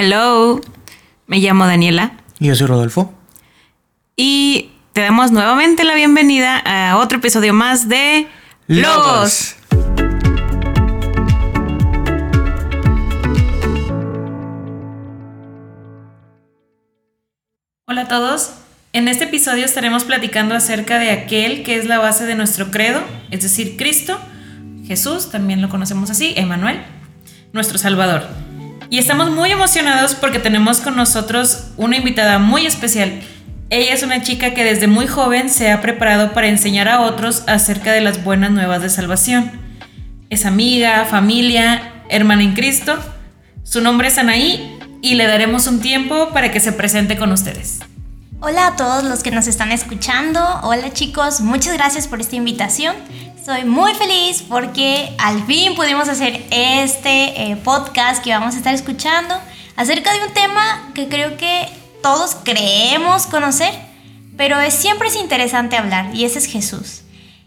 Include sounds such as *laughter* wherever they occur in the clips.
Hello, me llamo Daniela. Y yo soy Rodolfo. Y te damos nuevamente la bienvenida a otro episodio más de Logos. Hola a todos. En este episodio estaremos platicando acerca de aquel que es la base de nuestro credo, es decir, Cristo, Jesús, también lo conocemos así, Emanuel, nuestro Salvador. Y estamos muy emocionados porque tenemos con nosotros una invitada muy especial. Ella es una chica que desde muy joven se ha preparado para enseñar a otros acerca de las buenas nuevas de salvación. Es amiga, familia, hermana en Cristo. Su nombre es Anaí y le daremos un tiempo para que se presente con ustedes. Hola a todos los que nos están escuchando. Hola chicos, muchas gracias por esta invitación. Estoy muy feliz porque al fin pudimos hacer este eh, podcast que vamos a estar escuchando acerca de un tema que creo que todos creemos conocer, pero es, siempre es interesante hablar y ese es Jesús.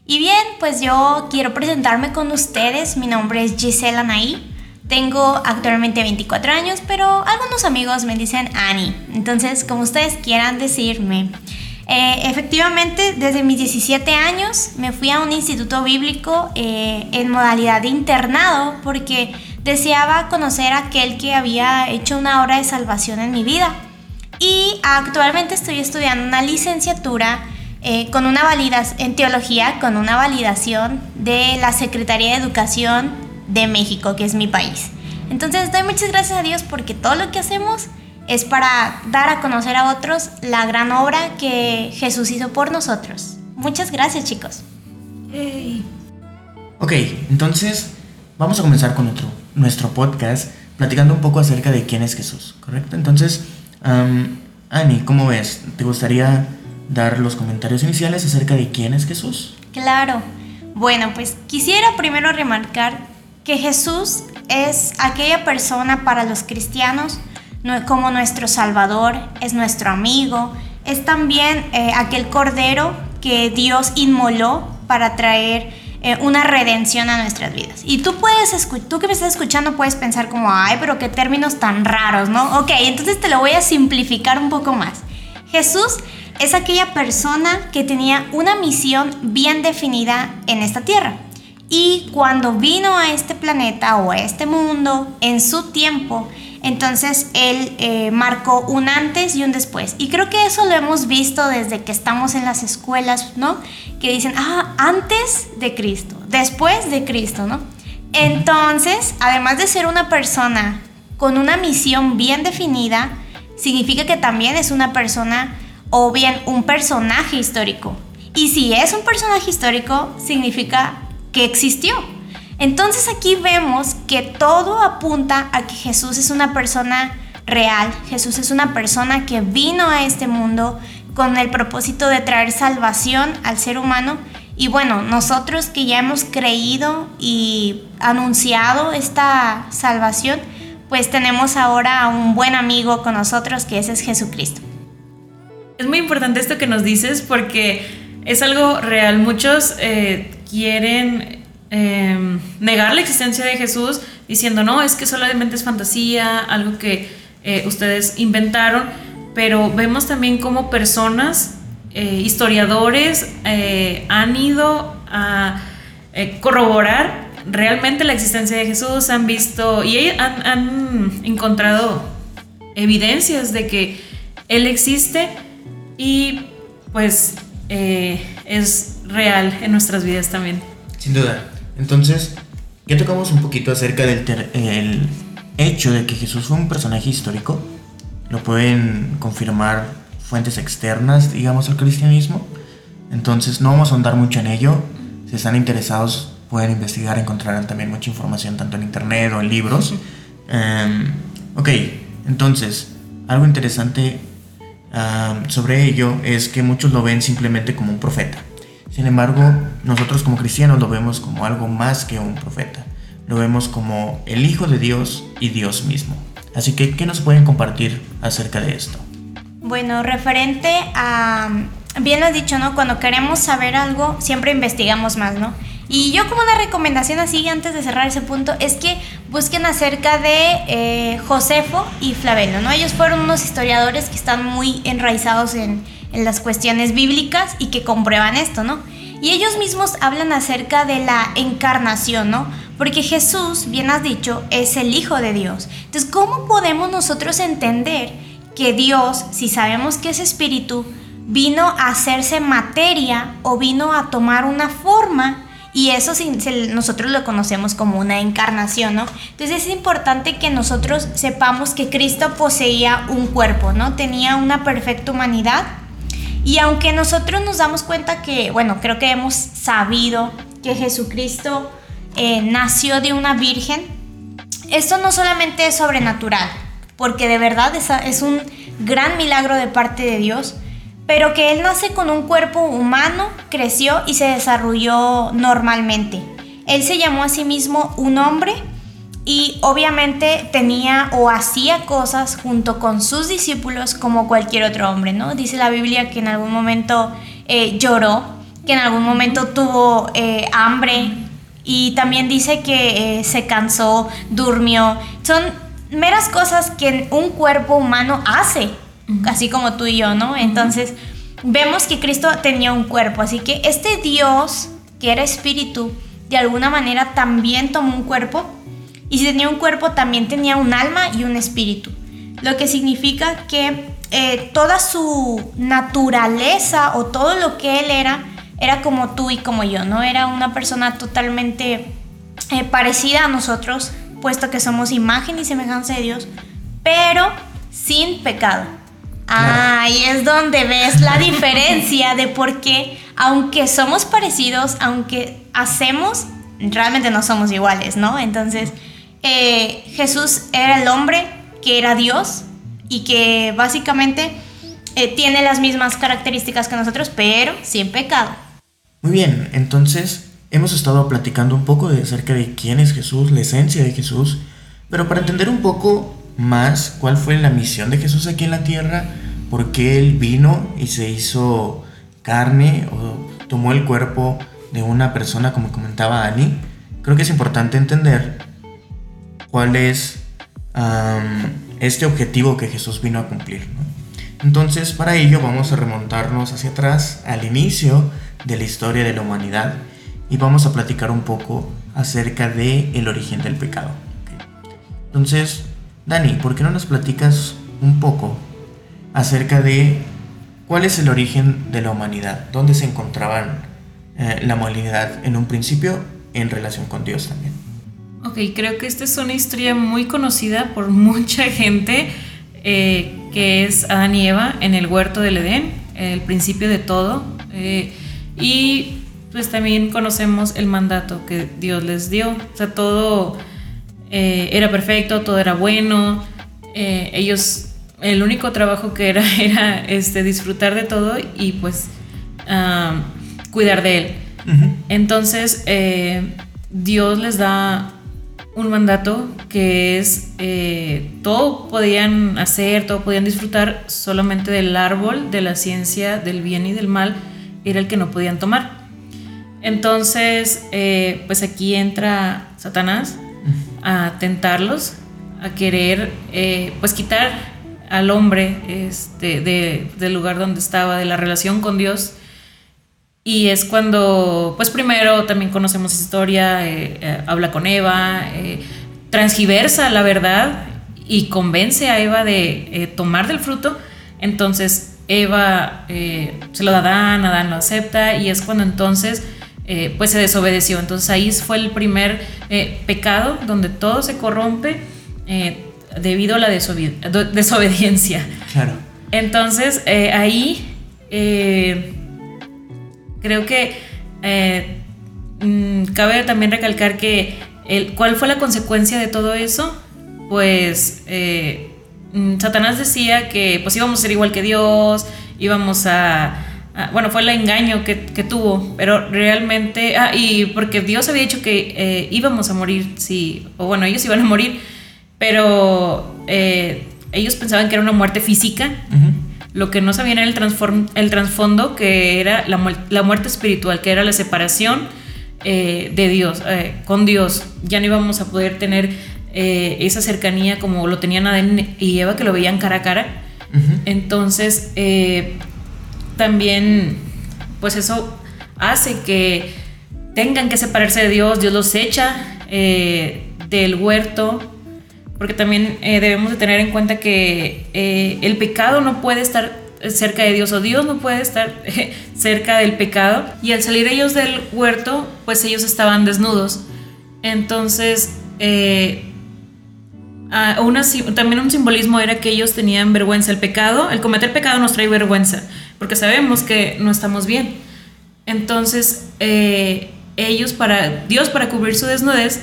Y bien, pues yo quiero presentarme con ustedes. Mi nombre es Gisela Naí. Tengo actualmente 24 años, pero algunos amigos me dicen Annie. Entonces, como ustedes quieran decirme. Eh, efectivamente, desde mis 17 años me fui a un instituto bíblico eh, en modalidad de internado porque deseaba conocer a aquel que había hecho una obra de salvación en mi vida. Y actualmente estoy estudiando una licenciatura eh, con una en teología, con una validación de la Secretaría de Educación de México, que es mi país. Entonces doy muchas gracias a Dios porque todo lo que hacemos es para dar a conocer a otros la gran obra que Jesús hizo por nosotros. Muchas gracias chicos. Ok, entonces vamos a comenzar con otro, nuestro podcast platicando un poco acerca de quién es Jesús, ¿correcto? Entonces, um, Ani, ¿cómo ves? ¿Te gustaría dar los comentarios iniciales acerca de quién es Jesús? Claro. Bueno, pues quisiera primero remarcar que Jesús es aquella persona para los cristianos como nuestro Salvador, es nuestro amigo, es también eh, aquel cordero que Dios inmoló para traer eh, una redención a nuestras vidas. Y tú puedes, tú que me estás escuchando puedes pensar como, ay, pero qué términos tan raros, ¿no? Ok, entonces te lo voy a simplificar un poco más. Jesús es aquella persona que tenía una misión bien definida en esta tierra. Y cuando vino a este planeta o a este mundo, en su tiempo, entonces él eh, marcó un antes y un después. Y creo que eso lo hemos visto desde que estamos en las escuelas, ¿no? Que dicen, ah, antes de Cristo, después de Cristo, ¿no? Entonces, además de ser una persona con una misión bien definida, significa que también es una persona o bien un personaje histórico. Y si es un personaje histórico, significa que existió. Entonces aquí vemos que todo apunta a que Jesús es una persona real, Jesús es una persona que vino a este mundo con el propósito de traer salvación al ser humano. Y bueno, nosotros que ya hemos creído y anunciado esta salvación, pues tenemos ahora a un buen amigo con nosotros que es Jesucristo. Es muy importante esto que nos dices porque es algo real. Muchos eh, quieren Em, negar la existencia de Jesús diciendo, no, es que solamente es fantasía, algo que eh, ustedes inventaron, pero vemos también cómo personas, eh, historiadores, eh, han ido a corroborar realmente la existencia de Jesús, han visto y han, han encontrado evidencias de que Él existe y pues es real en nuestras vidas también. Sin duda. Entonces, ya tocamos un poquito acerca del el hecho de que Jesús fue un personaje histórico. Lo pueden confirmar fuentes externas, digamos, al cristianismo. Entonces, no vamos a ahondar mucho en ello. Si están interesados, pueden investigar, encontrarán también mucha información tanto en internet o en libros. Em, ok, entonces, algo interesante sobre ello es que muchos lo ven simplemente como un profeta. Sin embargo, nosotros como cristianos lo vemos como algo más que un profeta. Lo vemos como el Hijo de Dios y Dios mismo. Así que, ¿qué nos pueden compartir acerca de esto? Bueno, referente a, bien lo has dicho, ¿no? Cuando queremos saber algo, siempre investigamos más, ¿no? Y yo como una recomendación así, antes de cerrar ese punto, es que busquen acerca de eh, Josefo y Flavelo, ¿no? Ellos fueron unos historiadores que están muy enraizados en, en las cuestiones bíblicas y que comprueban esto, ¿no? Y ellos mismos hablan acerca de la encarnación, ¿no? Porque Jesús, bien has dicho, es el Hijo de Dios. Entonces, ¿cómo podemos nosotros entender que Dios, si sabemos que es espíritu, vino a hacerse materia o vino a tomar una forma? Y eso nosotros lo conocemos como una encarnación, ¿no? Entonces es importante que nosotros sepamos que Cristo poseía un cuerpo, ¿no? Tenía una perfecta humanidad. Y aunque nosotros nos damos cuenta que, bueno, creo que hemos sabido que Jesucristo eh, nació de una virgen, esto no solamente es sobrenatural, porque de verdad es, es un gran milagro de parte de Dios, pero que él nace con un cuerpo humano, creció y se desarrolló normalmente. Él se llamó a sí mismo un hombre y obviamente tenía o hacía cosas junto con sus discípulos como cualquier otro hombre, ¿no? Dice la Biblia que en algún momento eh, lloró, que en algún momento tuvo eh, hambre y también dice que eh, se cansó, durmió. Son meras cosas que un cuerpo humano hace así como tú y yo, ¿no? Entonces, vemos que Cristo tenía un cuerpo, así que este Dios, que era espíritu, de alguna manera también tomó un cuerpo, y si tenía un cuerpo, también tenía un alma y un espíritu, lo que significa que eh, toda su naturaleza o todo lo que él era, era como tú y como yo, ¿no? Era una persona totalmente eh, parecida a nosotros, puesto que somos imagen y semejanza de Dios, pero sin pecado. Ahí es donde ves la *laughs* diferencia de por qué, aunque somos parecidos, aunque hacemos, realmente no somos iguales, ¿no? Entonces, Jesús era el hombre que era Dios y que básicamente eh, tiene las mismas características que nosotros, pero sin pecado. Muy bien, entonces hemos estado platicando un poco de acerca de quién es Jesús, la esencia de Jesús, pero para entender un poco más cuál fue la misión de Jesús aquí en la tierra, por qué Él vino y se hizo carne o tomó el cuerpo de una persona, como comentaba Ani, creo que es importante entender cuál es este objetivo que Jesús vino a cumplir. Entonces, para ello vamos a remontarnos hacia atrás, al inicio de la historia de la humanidad, y vamos a platicar un poco acerca del el origen del pecado. Entonces, Dani, ¿por qué no nos platicas un poco acerca de cuál es el origen de la humanidad? ¿Dónde se encontraban eh, la humanidad en un principio en relación con Dios también? Ok, creo que esta es una historia muy conocida por mucha gente, eh, que es Adán y Eva en el huerto del Edén, el principio de todo. Eh, y pues también conocemos el mandato que Dios les dio. O sea, todo eh, era perfecto, todo era bueno. Ellos, el único trabajo que era *laughs* era este, disfrutar de todo y pues cuidar de él. Entonces, Dios les da un mandato que es todo podían hacer, todo podían disfrutar solamente del árbol de la ciencia del bien y del mal, era el que no podían tomar. Entonces, pues aquí entra Satanás a tentarlos, a querer eh, pues quitar al hombre este, del lugar donde estaba, de la relación con Dios. Y es cuando, pues primero también conocemos historia, eh, eh, habla con Eva, transgiversa la verdad y convence a Eva de tomar del fruto. Entonces Eva se lo da a Adán, Adán lo acepta y es cuando entonces eh, pues se desobedeció. Entonces ahí fue el primer eh, pecado donde todo se corrompe eh, debido a la desobediencia. Claro. Entonces ahí creo que mm, cabe también recalcar que el, cuál fue la consecuencia de todo eso, pues mm, Satanás decía que pues íbamos a ser igual que Dios, íbamos a bueno, fue el engaño que, tuvo, pero realmente, ah, y porque Dios había dicho que eh, íbamos a morir, sí, o bueno, ellos iban a morir, pero eh, ellos pensaban que era una muerte física, lo que no sabían era el, el trasfondo, que era la, muerte espiritual, que era la separación eh, de Dios, eh, con Dios. Ya no íbamos a poder tener eh, esa cercanía como lo tenían Adán y Eva, que lo veían cara a cara. Entonces, también, pues eso hace que tengan que separarse de Dios, Dios los echa del huerto, porque también debemos de tener en cuenta que el pecado no puede estar cerca de Dios o Dios no puede estar *laughs* cerca del pecado. Y al salir ellos del huerto, pues ellos estaban desnudos. Entonces, eh, una, también un simbolismo era que ellos tenían vergüenza. El pecado, el cometer pecado nos trae vergüenza, porque sabemos que no estamos bien. Entonces, eh, ellos para, Dios para cubrir su desnudez,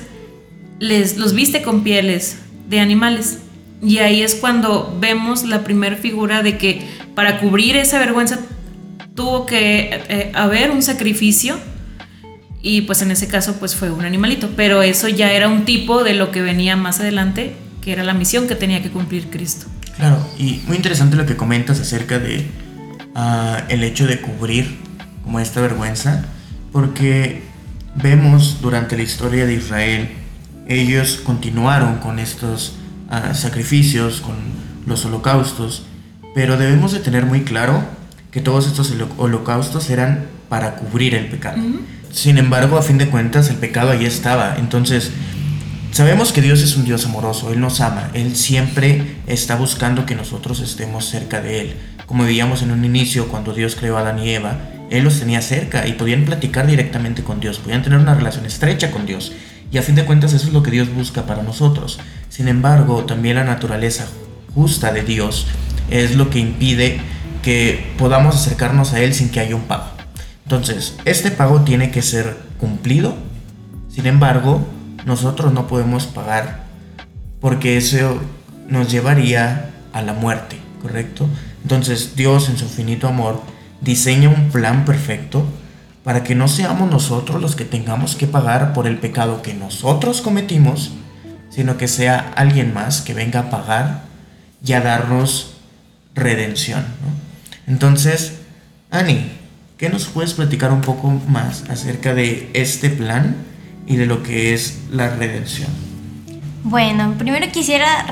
les, los viste con pieles de animales. Y ahí es cuando vemos la primera figura de que para cubrir esa vergüenza tuvo que eh, haber un sacrificio y pues en ese caso pues fue un animalito, pero eso ya era un tipo de lo que venía más adelante, que era la misión que tenía que cumplir Cristo. Claro, y muy interesante lo que comentas acerca de ah, el hecho de cubrir como esta vergüenza, porque vemos durante la historia de Israel, ellos continuaron con estos ah, sacrificios, con los holocaustos, pero debemos de tener muy claro que todos estos holocaustos eran para cubrir el pecado. Sin embargo, a fin de cuentas, el pecado ahí estaba. Entonces, sabemos que Dios es un Dios amoroso, Él nos ama, Él siempre está buscando que nosotros estemos cerca de Él. Como veíamos en un inicio, cuando Dios creó a Adán y Eva, Él los tenía cerca y podían platicar directamente con Dios, podían tener una relación estrecha con Dios. Y a fin de cuentas eso es lo que Dios busca para nosotros. Sin embargo, también la naturaleza justa de Dios es lo que impide que podamos acercarnos a Él sin que haya un pago. Entonces, este pago tiene que ser cumplido. Sin embargo, nosotros no podemos pagar porque eso nos llevaría a la muerte, ¿correcto? Entonces, Dios en su infinito amor diseña un plan perfecto para que no seamos nosotros los que tengamos que pagar por el pecado que nosotros cometimos, sino que sea alguien más que venga a pagar y a darnos redención. Entonces, Ani, ¿qué nos puedes platicar un poco más acerca de este plan y de lo que es la redención? Bueno, primero quisiera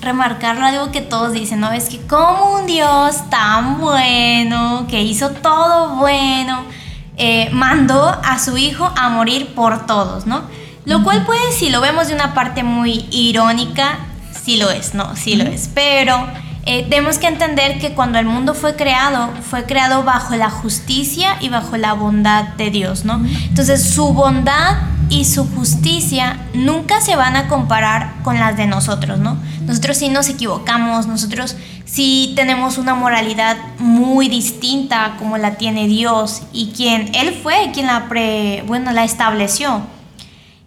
remarcar algo que todos dicen, ¿no? Es que como un Dios tan bueno, que hizo todo bueno, eh, mandó a su hijo a morir por todos, ¿no? Lo cual pues si lo vemos de una parte muy irónica, sí lo es, ¿no? Sí lo es. Pero eh, tenemos que entender que cuando el mundo fue creado, fue creado bajo la justicia y bajo la bondad de Dios, ¿no? Entonces su bondad y su justicia nunca se van a comparar con las de nosotros, ¿no? Nosotros sí nos equivocamos, nosotros sí tenemos una moralidad muy distinta como la tiene Dios y quien Él fue quien la, bueno, la estableció.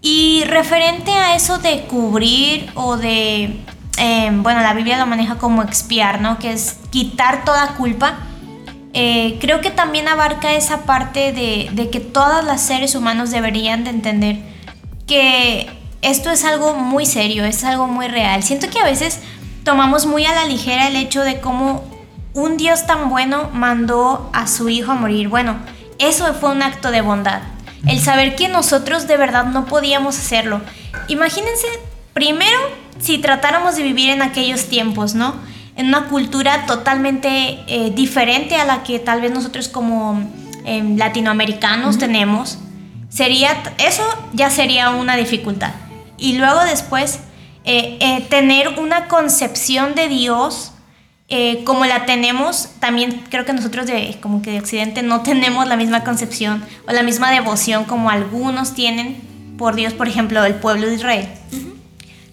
Y referente a eso de cubrir o de eh, bueno, la Biblia lo maneja como expiar, ¿no? Que es quitar toda culpa. Eh, creo que también abarca esa parte de, de que todas las seres humanos deberían de entender que esto es algo muy serio, es algo muy real. Siento que a veces tomamos muy a la ligera el hecho de cómo un Dios tan bueno mandó a su hijo a morir. Bueno, eso fue un acto de bondad. El saber que nosotros de verdad no podíamos hacerlo. Imagínense Primero, si tratáramos de vivir en aquellos tiempos, ¿no? En una cultura totalmente eh, diferente a la que tal vez nosotros como em, latinoamericanos tenemos, sería, eso ya sería una dificultad. Y luego después, eh, eh, tener una concepción de Dios como la tenemos, también creo que nosotros de, como que de Occidente no tenemos la misma concepción o la misma devoción como algunos tienen por Dios, por ejemplo, el pueblo de Israel.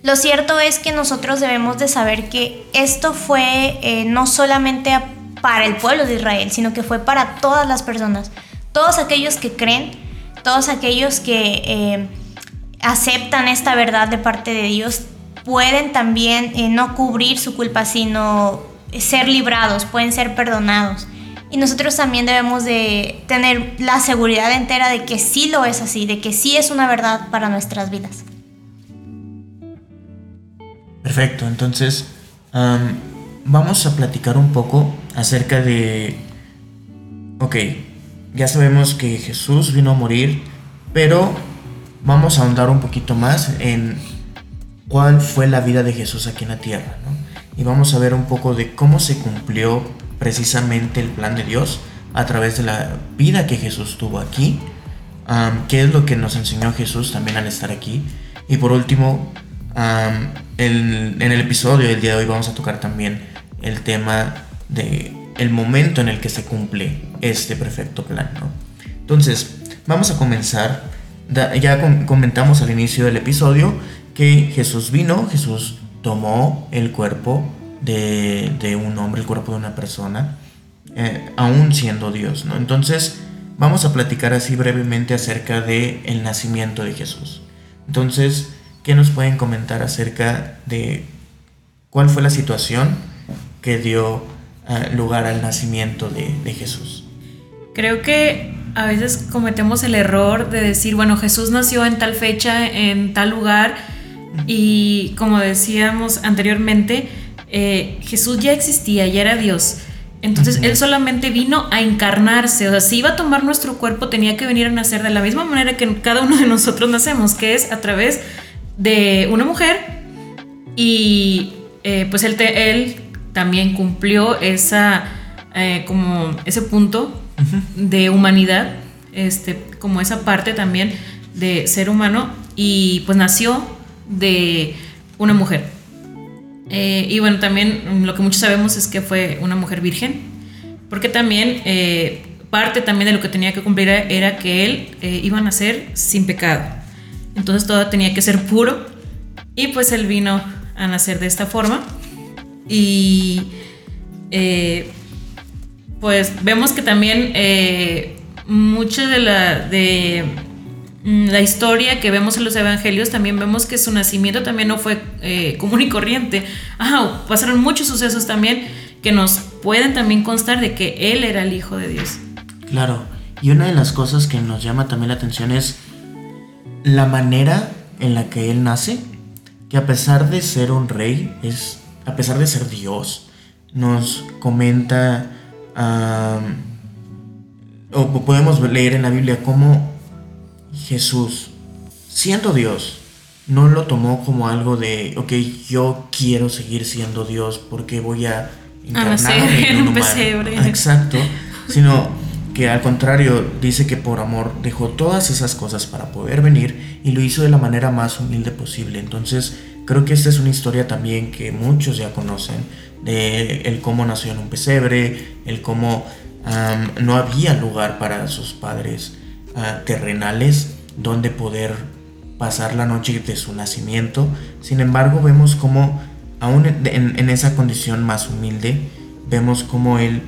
Lo cierto es que nosotros debemos de saber que esto fue eh, no solamente para el pueblo de Israel, sino que fue para todas las personas, todos aquellos que creen, todos aquellos que eh, aceptan esta verdad de parte de Dios, pueden también eh, no cubrir su culpa, sino ser librados, pueden ser perdonados. Y nosotros también debemos de tener la seguridad entera de que sí lo es así, de que sí es una verdad para nuestras vidas. Perfecto, entonces vamos a platicar un poco acerca de, ok, ya sabemos que Jesús vino a morir Pero vamos a ahondar un poquito más en cuál fue la vida de Jesús aquí en la tierra, ¿no? Y vamos a ver un poco de cómo se cumplió precisamente el plan de Dios a través de la vida que Jesús tuvo aquí, qué es lo que nos enseñó Jesús también al estar aquí. Y por último, en el episodio del día de hoy vamos a tocar también el tema de el momento en el que se cumple este perfecto plan, ¿no? Entonces, vamos a comenzar. Ya comentamos al inicio del episodio que Jesús vino, Jesús tomó el cuerpo de, un hombre, el cuerpo de una persona, eh, aún siendo Dios, ¿no? Entonces, vamos a platicar así brevemente acerca del el nacimiento de Jesús. Entonces, ¿qué nos pueden comentar acerca de cuál fue la situación que dio eh, lugar al nacimiento de, Jesús? Creo que a veces cometemos el error de decir, bueno, Jesús nació en tal fecha, en tal lugar, y como decíamos anteriormente, eh, Jesús ya existía, ya era Dios. Entonces Él solamente vino a encarnarse, o sea, si iba a tomar nuestro cuerpo tenía que venir a nacer de la misma manera que cada uno de nosotros nacemos, que es a través de una mujer y eh, pues él, él, también cumplió esa, eh, como ese punto de humanidad, este, como esa parte también de ser humano y pues nació de una mujer. Eh, y bueno, también lo que muchos sabemos es que fue una mujer virgen, porque también parte también de lo que tenía que cumplir era que él iba a nacer sin pecado. Entonces todo tenía que ser puro y pues él vino a nacer de esta forma. Y eh, pues vemos que también eh, mucha de la, de mm, la historia que vemos en los evangelios, también vemos que su nacimiento también no fue eh, común y corriente. Ajá, pasaron muchos sucesos también que nos pueden también constar de que él era el Hijo de Dios. Claro, y una de las cosas que nos llama también la atención es la manera en la que él nace, que a pesar de ser un rey, es, a pesar de ser Dios, nos comenta, o podemos leer en la Biblia cómo Jesús, siendo Dios, no lo tomó como algo de, ok, yo quiero seguir siendo Dios porque voy a encarnarme en un *laughs* pesebre. Exacto, sino que al contrario dice que por amor dejó todas esas cosas para poder venir y lo hizo de la manera más humilde posible. Entonces creo que esta es una historia también que muchos ya conocen de el cómo nació en un pesebre, el cómo no había lugar para sus padres ah, terrenales donde poder pasar la noche de su nacimiento. Sin embargo vemos cómo aún en esa condición más humilde vemos cómo él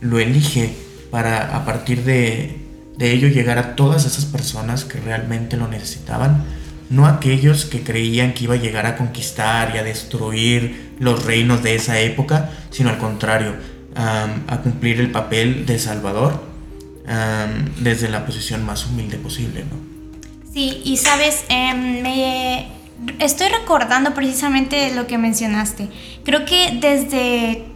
lo elige para a partir de, ello llegar a todas esas personas que realmente lo necesitaban, no aquellos que creían que iba a llegar a conquistar y a destruir los reinos de esa época, sino al contrario, a cumplir el papel de Salvador desde la posición más humilde posible. ¿no? Sí, y sabes, em, me estoy recordando precisamente lo que mencionaste. Creo que desde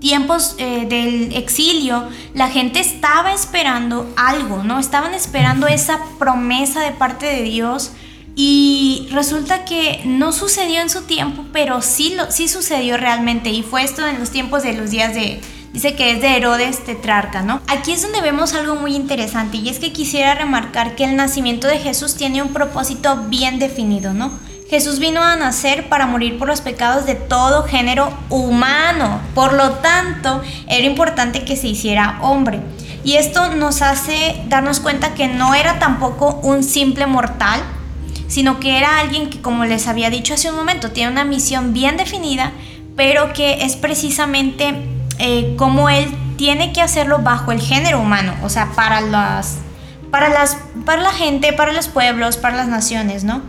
tiempos eh, del exilio, la gente estaba esperando algo, ¿no? Estaban esperando esa promesa de parte de Dios y resulta que no sucedió en su tiempo, pero sí, lo, sí sucedió realmente y fue esto en los tiempos de los días de, dice que es de Herodes tetrarca, ¿no? Aquí es donde vemos algo muy interesante y es que quisiera remarcar que el nacimiento de Jesús tiene un propósito bien definido, ¿no? Jesús vino a nacer para morir por los pecados de todo género humano. Por lo tanto, era importante que se hiciera hombre. Y esto nos hace darnos cuenta que no era tampoco un simple mortal, sino que era alguien que, como les había dicho hace un momento, tiene una misión bien definida, pero que es precisamente eh, como él tiene que hacerlo bajo el género humano, o sea, para las, para las, para la gente, para los pueblos, para las naciones, ¿no?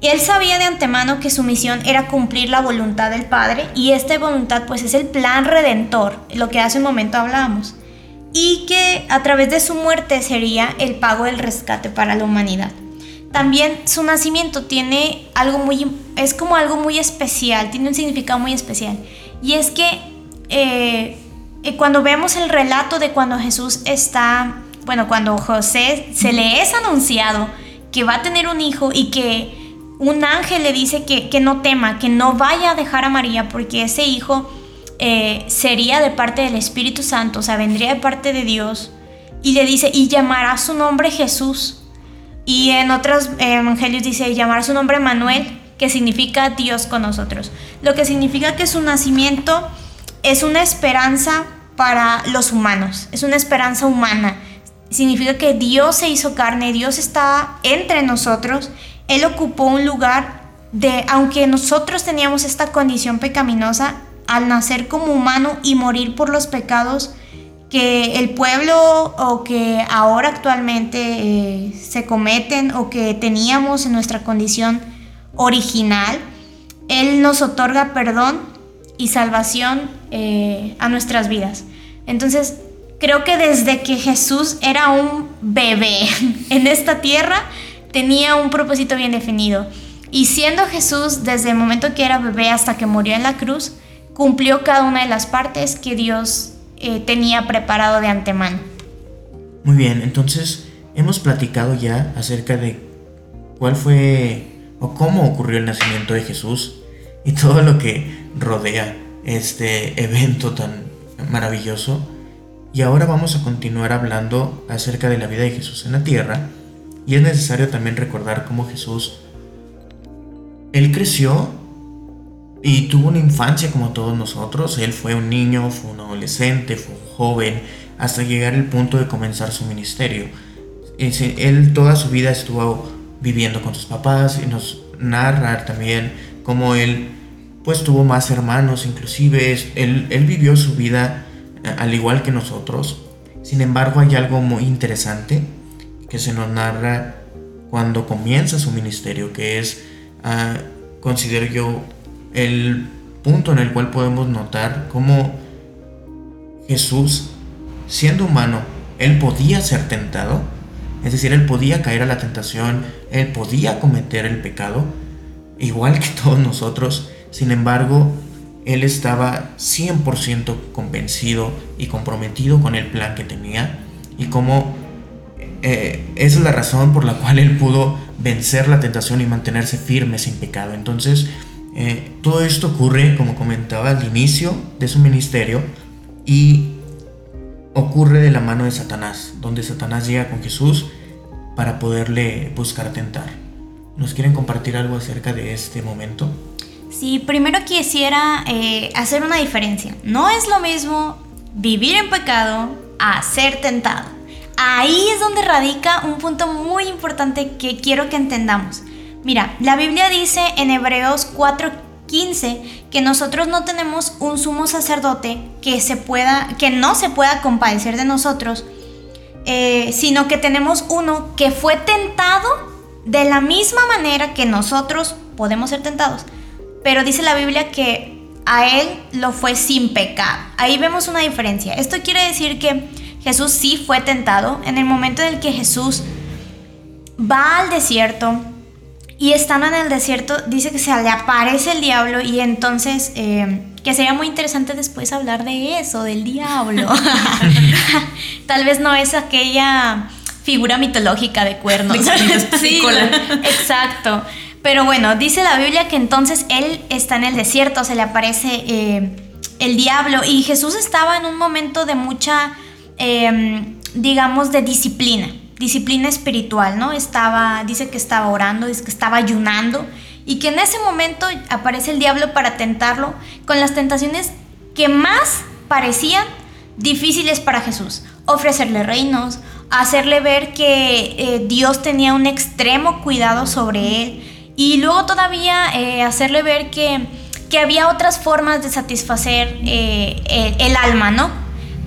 Y él sabía de antemano que su misión era cumplir la voluntad del Padre y esta voluntad pues es el plan redentor, lo que hace un momento hablábamos, y que a través de su muerte sería el pago del rescate para la humanidad. También su nacimiento tiene algo muy, es como algo muy especial, tiene un significado muy especial. Y es que eh, eh, cuando vemos el relato de cuando Jesús está, bueno, cuando José se le es anunciado, que va a tener un hijo y que un ángel le dice que, que no tema, que no vaya a dejar a María porque ese hijo eh, sería de parte del Espíritu Santo, o sea, vendría de parte de Dios. Y le dice, y llamará su nombre Jesús. Y en otros evangelios dice, llamará su nombre Manuel, que significa Dios con nosotros. Lo que significa que su nacimiento es una esperanza para los humanos, es una esperanza humana. Significa que Dios se hizo carne, Dios está entre nosotros, Él ocupó un lugar de, aunque nosotros teníamos esta condición pecaminosa, al nacer como humano y morir por los pecados que el pueblo o que ahora actualmente eh, se cometen o que teníamos en nuestra condición original, Él nos otorga perdón y salvación eh, a nuestras vidas. Entonces, creo que desde que Jesús era un bebé *laughs* en esta tierra, tenía un propósito bien definido. Y siendo Jesús desde el momento que era bebé hasta que murió en la cruz, cumplió cada una de las partes que Dios eh, tenía preparado de antemano. Muy bien, entonces hemos platicado ya acerca de cuál fue o cómo ocurrió el nacimiento de Jesús y todo lo que rodea este evento tan maravilloso. Y ahora vamos a continuar hablando acerca de la vida de Jesús en la tierra. Y es necesario también recordar cómo Jesús, Él creció y tuvo una infancia como todos nosotros. Él fue un niño, fue un adolescente, fue un joven, hasta llegar al punto de comenzar su ministerio. Él toda su vida estuvo viviendo con sus papás y nos narra también cómo él pues tuvo más hermanos, inclusive él, él vivió su vida eh, al igual que nosotros. Sin embargo, hay algo muy interesante que se nos narra cuando comienza su ministerio, que es, ah, considero yo, el punto en el cual podemos notar cómo Jesús, siendo humano, él podía ser tentado, es decir, él podía caer a la tentación, él podía cometer el pecado, igual que *laughs* todos nosotros, sin embargo, él estaba 100% convencido y comprometido con el plan que tenía y cómo eh, esa es la razón por la cual él pudo vencer la tentación y mantenerse firme sin pecado. Entonces, eh, todo esto ocurre, como comentaba, al inicio de su ministerio y ocurre de la mano de Satanás, donde Satanás llega con Jesús para poderle buscar tentar. ¿Nos quieren compartir algo acerca de este momento? Sí, primero quisiera eh, hacer una diferencia. No es lo mismo vivir en pecado a ser tentado. Ahí es donde radica un punto muy importante que quiero que entendamos. Mira, la Biblia dice en Hebreos 4:15 que nosotros no tenemos un sumo sacerdote que, se pueda, que no se pueda compadecer de nosotros, eh, sino que tenemos uno que fue tentado de la misma manera que nosotros podemos ser tentados. Pero dice la Biblia que a él lo fue sin pecado. Ahí vemos una diferencia. Esto quiere decir que Jesús sí fue tentado en el momento en el que Jesús va al desierto y estando en el desierto, dice que se le aparece el diablo y entonces, eh, que sería muy interesante después hablar de eso, del diablo. *laughs* Tal vez no es aquella figura mitológica de cuernos. *laughs* sí, *laughs* exacto. Pero bueno, dice la Biblia que entonces él está en el desierto, se le aparece eh, el diablo y Jesús estaba en un momento de mucha, em, digamos, de disciplina disciplina espiritual, ¿no? Estaba, dice que estaba orando, dice que estaba ayunando y que en ese momento aparece el diablo para tentarlo con las tentaciones que más parecían difíciles para Jesús. Ofrecerle reinos, hacerle ver que eh, Dios tenía un extremo cuidado sobre él y luego todavía eh, hacerle ver que, que, había otras formas de satisfacer eh, el, el alma, ¿no?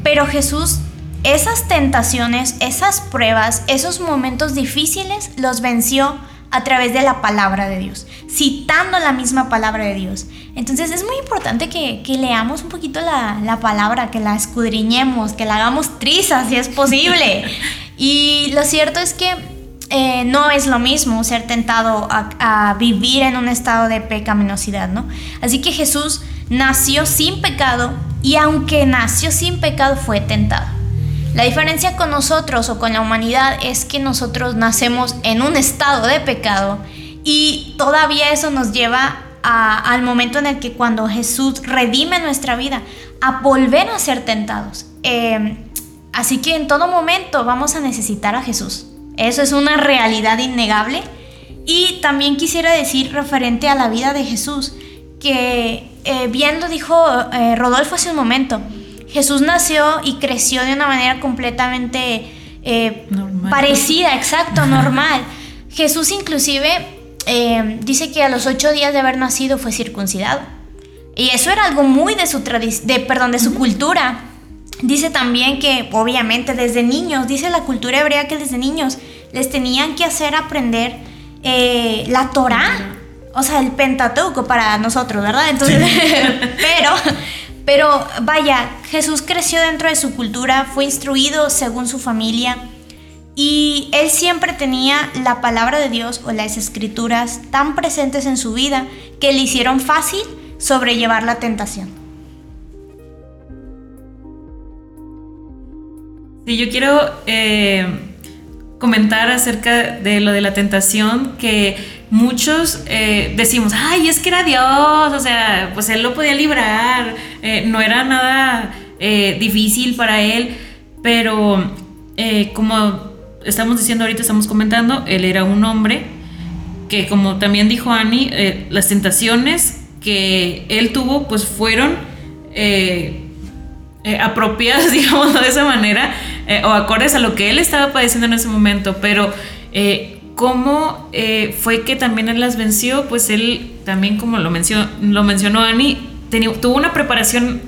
Pero Jesús esas tentaciones, esas pruebas, esos momentos difíciles los venció a través de la palabra de Dios, citando la misma palabra de Dios. Entonces es muy importante que, leamos un poquito la, palabra, que la escudriñemos, que la hagamos trizas si es posible. *laughs* y lo cierto es que eh, no es lo mismo ser tentado a, a, vivir en un estado de pecaminosidad, ¿no? Así que Jesús nació sin pecado y aunque nació sin pecado fue tentado. La diferencia con nosotros o con la humanidad es que nosotros nacemos en un estado de pecado y todavía eso nos lleva al momento en el que cuando Jesús redime nuestra vida, a volver a ser tentados. Eh, así que en todo momento vamos a necesitar a Jesús. Eso es una realidad innegable. Y también quisiera decir referente a la vida de Jesús, que eh, bien lo dijo eh, Rodolfo hace un momento, Jesús nació y creció de una manera completamente parecida, exacto, normal. Jesús inclusive dice que a los ocho días de haber nacido fue circuncidado. Y eso era algo muy de su de, perdón, de su cultura. Dice también que obviamente desde niños, dice la cultura hebrea que desde niños les tenían que hacer aprender eh, la Torá, o sea, el Pentateuco para nosotros, ¿verdad? Entonces, *laughs* pero, pero vaya, Jesús creció dentro de su cultura, fue instruido según su familia y él siempre tenía la palabra de Dios o las escrituras tan presentes en su vida que le hicieron fácil sobrellevar la tentación. Sí, yo quiero eh, comentar acerca de lo de la tentación, que muchos eh, decimos, ay, es que era Dios, o sea, pues Él lo podía librar, eh, no era nada difícil para Él, pero como estamos diciendo ahorita, estamos comentando, Él era un hombre que como también dijo Annie, las tentaciones que él tuvo, pues fueron eh, eh, apropiadas, *laughs* digamos, de esa manera, eh, o acordes a lo que él estaba padeciendo en ese momento, pero cómo fue que también él las venció, pues él también, como lo, mencionó, lo mencionó Ani, tuvo una preparación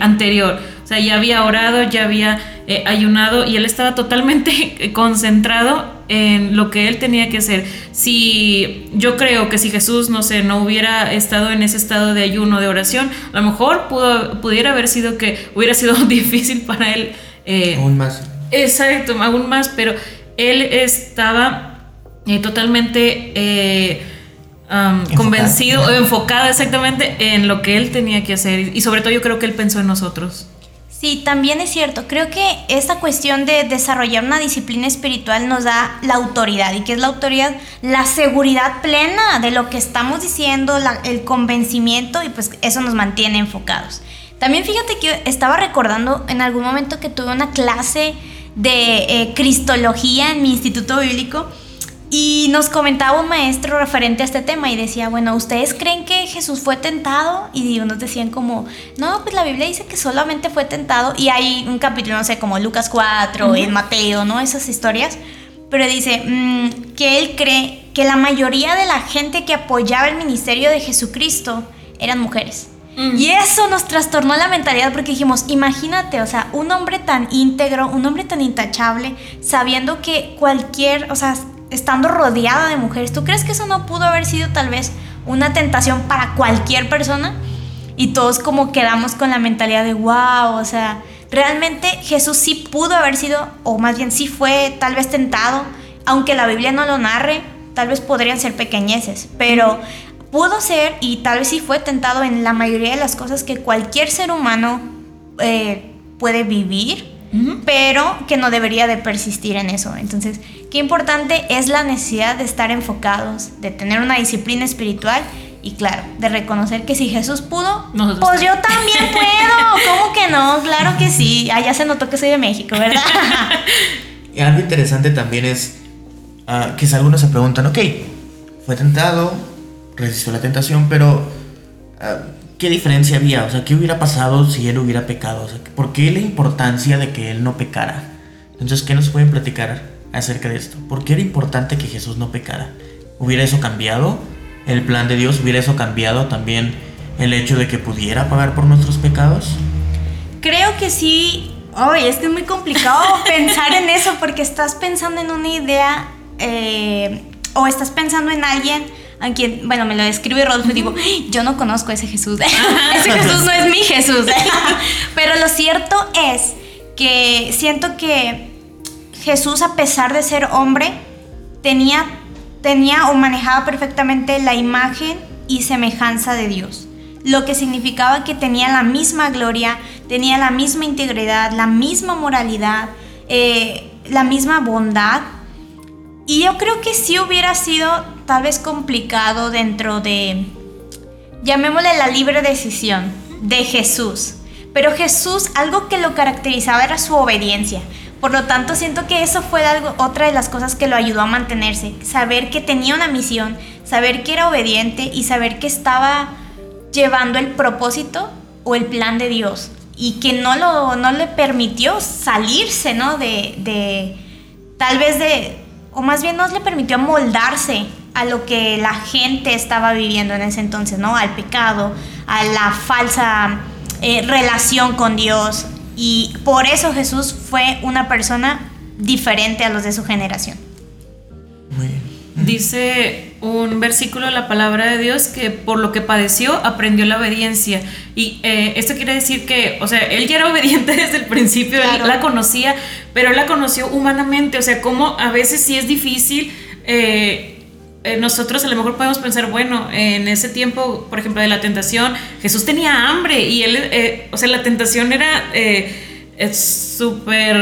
anterior, o sea, ya había orado, ya había ayunado y él estaba totalmente *laughs* concentrado en lo que él tenía que hacer. Si yo creo que si Jesús, no sé, no hubiera estado en ese estado de ayuno, de oración, a lo mejor pudiera haber sido que hubiera sido *laughs* difícil para él. Eh, aún más. Exacto, aún más, pero él estaba eh, totalmente eh, convencido, enfocado exactamente en lo que él tenía que hacer. Y sobre todo yo creo que él pensó en nosotros. Sí, también es cierto. Creo que esta cuestión de desarrollar una disciplina espiritual nos da la autoridad. ¿Y qué es la autoridad? La seguridad plena de lo que estamos diciendo, el convencimiento y pues eso nos mantiene enfocados. También fíjate que estaba recordando en algún momento que tuve una clase de eh, cristología en mi instituto bíblico y nos comentaba un maestro referente a este tema y decía, bueno, ¿ustedes creen que Jesús fue tentado? Y nos decían como, no, pues la Biblia dice que solamente fue tentado. Y hay un capítulo, no sé, como Lucas 4, en Mateo, ¿no? Esas historias. Pero dice mm, que él cree que la mayoría de la gente que apoyaba el ministerio de Jesucristo eran mujeres. Mm. Y eso nos trastornó la mentalidad porque dijimos, imagínate, o sea, un hombre tan íntegro, un hombre tan intachable, sabiendo que cualquier, o sea, estando rodeada de mujeres. ¿Tú crees que eso no pudo haber sido tal vez una tentación para cualquier persona? Y todos como quedamos con la mentalidad de wow, o sea, realmente Jesús sí pudo haber sido, o más bien sí fue tal vez tentado, aunque la Biblia no lo narre, tal vez podrían ser pequeñeces, pero pudo ser y tal vez sí fue tentado en la mayoría de las cosas que cualquier ser humano eh, puede vivir pero que no debería de persistir en eso. Entonces, qué importante es la necesidad de estar enfocados, de tener una disciplina espiritual y claro, de reconocer que si Jesús pudo, pues yo también puedo. ¿Cómo que no? Claro que sí. Allá se notó que soy de México, ¿verdad? *laughs* y algo interesante también es uh, que algunos se preguntan, ok, fue tentado, resistió la tentación, pero ah, ¿qué diferencia había? O sea, ¿qué hubiera pasado si él hubiera pecado? O sea, ¿por qué la importancia de que él no pecara? Entonces, ¿qué nos pueden platicar acerca de esto? ¿Por qué era importante que Jesús no pecara? ¿Hubiera eso cambiado el plan de Dios? ¿Hubiera eso cambiado también el hecho de que pudiera pagar por nuestros pecados? Creo que sí. Ay, es que es muy complicado *laughs* pensar en eso porque estás pensando en una idea eh, o estás pensando en alguien a quien, bueno, me lo describe Rodolfo y digo, yo no conozco a ese Jesús. *laughs* ese Jesús no es mi Jesús. *laughs* Pero lo cierto es que siento que Jesús, a pesar de ser hombre, tenía, tenía o manejaba perfectamente la imagen y semejanza de Dios. Lo que significaba que tenía la misma gloria, tenía la misma integridad, la misma moralidad, eh, la misma bondad. Y yo creo que sí hubiera sido tal vez complicado dentro de, llamémosle la libre decisión de Jesús. Pero Jesús, algo que lo caracterizaba era su obediencia. Por lo tanto, siento que eso fue algo, otra de las cosas que lo ayudó a mantenerse. Saber que tenía una misión, saber que era obediente y saber que estaba llevando el propósito o el plan de Dios. Y que no, lo, no le permitió salirse, ¿no? De, de, tal vez de, o más bien no le permitió moldarse a lo que la gente estaba viviendo en ese entonces, ¿no? Al pecado, a la falsa eh, relación con Dios. Y por eso Jesús fue una persona diferente a los de su generación. Muy bien. Dice un versículo de la palabra de Dios que por lo que padeció aprendió la obediencia. Y eh, esto quiere decir que, o sea, él ya era obediente *laughs* desde el principio, él la conocía, pero él la conoció humanamente. O sea, como a veces sí es difícil. Eh, eh, nosotros a lo mejor podemos pensar, bueno, en ese tiempo, por ejemplo, de la tentación, Jesús tenía hambre y él, eh, o sea, la tentación era eh, súper...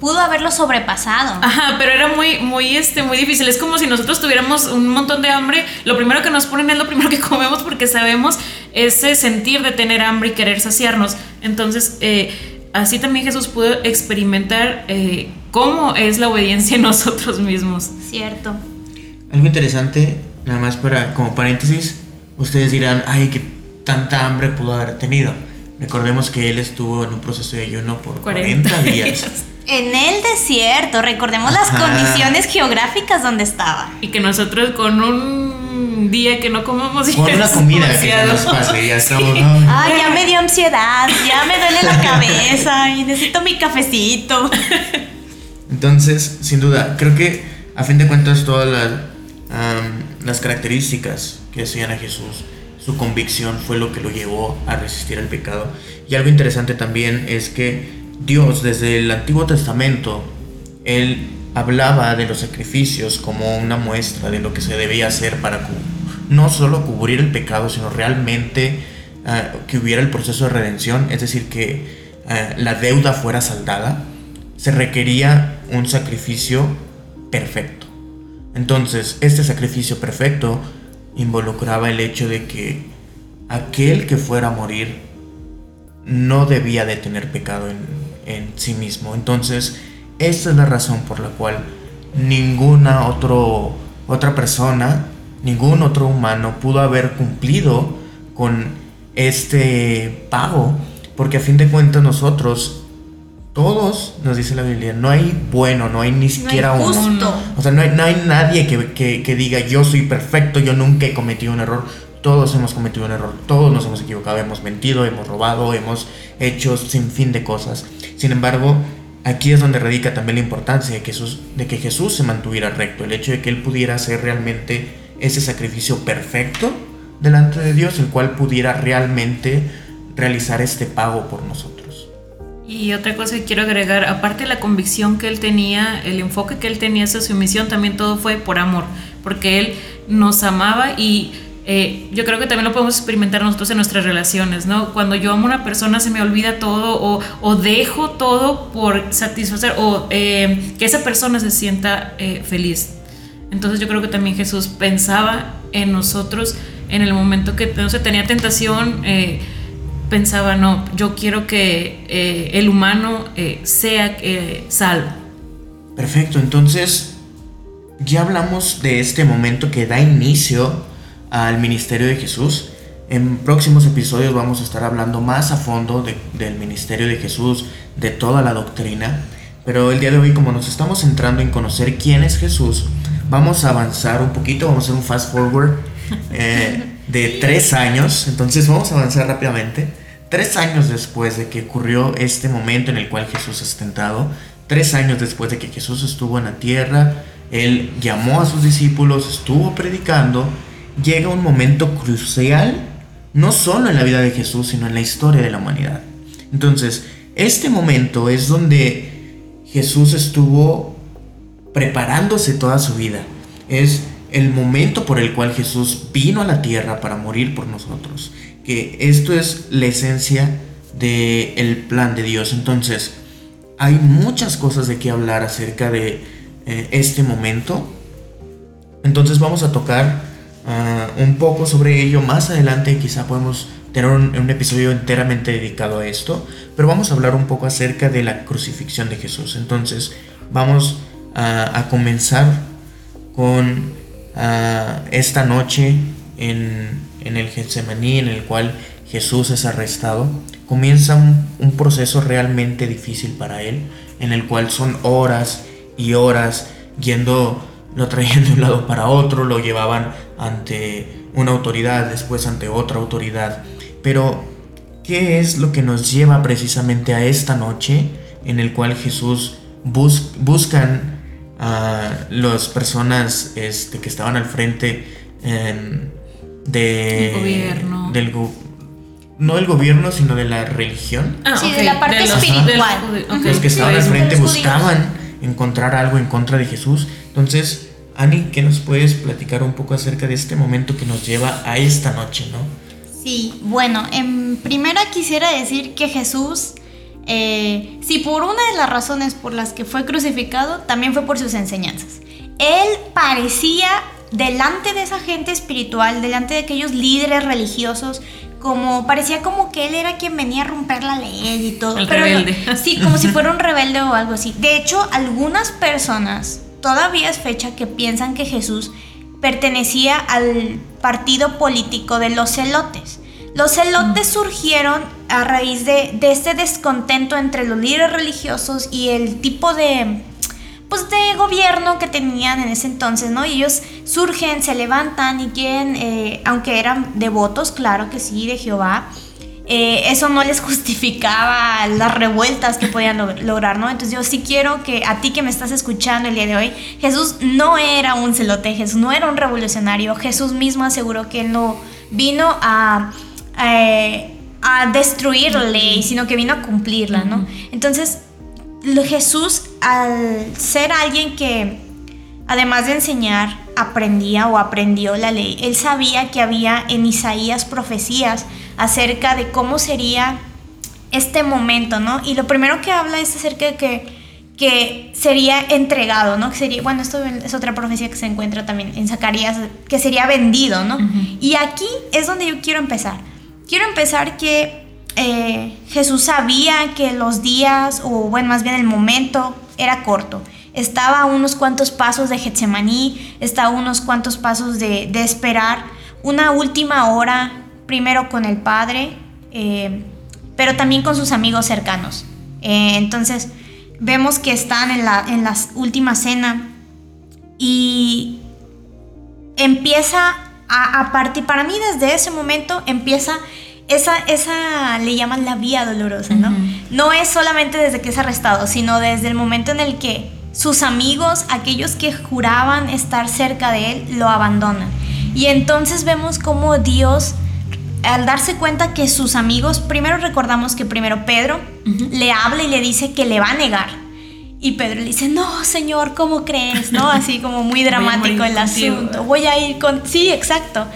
Pudo haberlo sobrepasado. Ajá, pero era muy, muy, este, muy difícil. Es como si nosotros tuviéramos un montón de hambre, lo primero que nos ponen es lo primero *laughs* que comemos porque sabemos ese sentir de tener hambre y querer saciarnos. Entonces, así también Jesús pudo experimentar cómo es la obediencia en *laughs* nosotros mismos. Cierto. Algo interesante, nada más para como paréntesis, ustedes dirán, ay, qué tanta hambre pudo haber tenido. Recordemos que él estuvo en un proceso de ayuno por 40, días. En el desierto, recordemos las condiciones geográficas donde estaba. Y que nosotros con un día que no comamos Con una comida que se nos pase, ya estamos. Ay, ya me dio ansiedad, ya me duele la cabeza y necesito mi cafecito. Entonces, sin duda, creo que a fin de cuentas todas las las características que hacían a Jesús, su convicción fue lo que lo llevó a resistir al pecado. Y algo interesante también es que Dios desde el Antiguo Testamento, Él hablaba de los sacrificios como una muestra de lo que se debía hacer para no solo cubrir el pecado, sino realmente ah, que hubiera el proceso de redención, es decir, que ah, la deuda fuera saldada, se requería un sacrificio perfecto. Entonces, este sacrificio perfecto involucraba el hecho de que aquel que fuera a morir no debía de tener pecado en, sí mismo. Entonces, esta es la razón por la cual ninguna otro, otra persona, ningún otro humano pudo haber cumplido con este pago, porque a fin de cuentas nosotros todos, nos dice la Biblia, no hay bueno, no hay ni siquiera uno. O sea, no hay, no hay nadie que, diga yo soy perfecto, yo nunca he cometido un error. Todos hemos cometido un error, todos nos hemos equivocado, hemos mentido, hemos robado, hemos hecho sin fin de cosas. Sin embargo, aquí es donde radica también la importancia de que, Jesús, de que Jesús se mantuviera recto, el hecho de que Él pudiera hacer realmente ese sacrificio perfecto delante de Dios, el cual pudiera realmente realizar este pago por nosotros. Y otra cosa que quiero agregar, aparte de la convicción que él tenía, el enfoque que él tenía hacia su misión, también todo fue por amor, porque él nos amaba y eh, yo creo que también lo podemos experimentar nosotros en nuestras relaciones, ¿no? Cuando yo amo a una persona se me olvida todo o, dejo todo por satisfacer o eh, que esa persona se sienta eh, feliz. Entonces yo creo que también Jesús pensaba en nosotros en el momento que no se tenía tentación pensaba, no, yo quiero que eh, el humano eh, sea eh, salvo. Perfecto, entonces ya hablamos de este momento que da inicio al ministerio de Jesús. En próximos episodios vamos a estar hablando más a fondo del ministerio de Jesús, de toda la doctrina. Pero el día de hoy, como nos estamos centrando en conocer quién es Jesús, vamos a avanzar un poquito, vamos a hacer un fast forward de tres años. Entonces vamos a avanzar rápidamente. Tres años después de que ocurrió este momento en el cual Jesús es tentado, tres años después de que Jesús estuvo en la tierra, Él llamó a sus discípulos, estuvo predicando, llega un momento crucial, no solo en la vida de Jesús, sino en la historia de la humanidad. Entonces, este momento es donde Jesús estuvo preparándose toda su vida. Es el momento por el cual Jesús vino a la tierra para morir por nosotros que esto es la esencia del plan de Dios. Entonces, hay muchas cosas de qué hablar acerca de eh, este momento. Entonces vamos a tocar ah, un poco sobre ello más adelante. Quizá podemos tener un, episodio enteramente dedicado a esto. Pero vamos a hablar un poco acerca de la crucifixión de Jesús. Entonces vamos a, comenzar con ah, esta noche en, en el Getsemaní en el cual Jesús es arrestado, comienza un, proceso realmente difícil para él, en el cual son horas y horas yendo, lo traían de un lado para otro, lo llevaban ante una autoridad, después ante otra autoridad. Pero, ¿qué es lo que nos lleva precisamente a esta noche en el cual Jesús buscan a las personas este, que estaban al frente em, de, gobierno. del no del gobierno, sino de la religión. Ah, sí, de la parte espiritual. Los que estaban al frente buscaban encontrar algo en contra de Jesús. Entonces, Ani, ¿qué nos puedes platicar un poco acerca de este momento que nos lleva a esta noche, no? Sí, bueno, en primera quisiera decir que Jesús, eh, si por una de las razones por las que fue crucificado, también fue por sus enseñanzas. Él parecía delante de esa gente espiritual, delante de aquellos líderes religiosos, como parecía como que él era quien venía a romper la ley y todo. El rebelde. *laughs* sí, como si *laughs* fuera un rebelde o algo así. De hecho, algunas personas todavía es fecha que piensan que Jesús pertenecía al partido político de los celotes. Los celotes mm. surgieron a raíz de, de este descontento entre los líderes religiosos y el tipo de pues de gobierno que tenían en ese entonces, ¿no? Y ellos surgen, se levantan y quieren, eh, aunque eran devotos, claro que sí, de Jehová, eh, eso no les *laughs* justificaba las revueltas que podían lograr, ¿no? Entonces yo sí quiero que a ti que me estás escuchando el día de hoy, Jesús no era un celote, Jesús no era un revolucionario, Jesús mismo aseguró que él no vino a... Eh, a destruir la ley, sino que vino a cumplirla, ¿no? Entonces, Jesús, al ser alguien que, además de enseñar, aprendía o aprendió la ley, él sabía que había en Isaías profecías acerca de cómo sería este momento, ¿no? Y lo primero que habla es acerca de que, que sería entregado, ¿no? Que sería, bueno, esto es otra profecía que se encuentra también en Zacarías, que sería vendido, ¿no? Y aquí es donde yo quiero empezar. Quiero empezar que eh, Jesús sabía que los días, o bueno, más bien el momento, era corto. Estaba a unos cuantos pasos de Getsemaní, estaba a unos cuantos pasos de, esperar una última hora, primero con el Padre, eh, pero también con sus amigos cercanos. Eh, entonces, vemos que están en la, en última cena y empieza a, a partir, para mí desde ese momento empieza esa, esa le llaman la vía dolorosa, ¿no? No es solamente desde que es arrestado, sino desde el momento en el que sus amigos, aquellos que juraban estar cerca de él, lo abandonan. Y entonces vemos cómo Dios, al darse cuenta que sus amigos, primero recordamos que primero Pedro le habla y le dice que le va a negar. Y Pedro le dice, no, Señor, ¿cómo crees? ¿No? Así como muy dramático el asunto. Voy a ir con... Sí, exacto.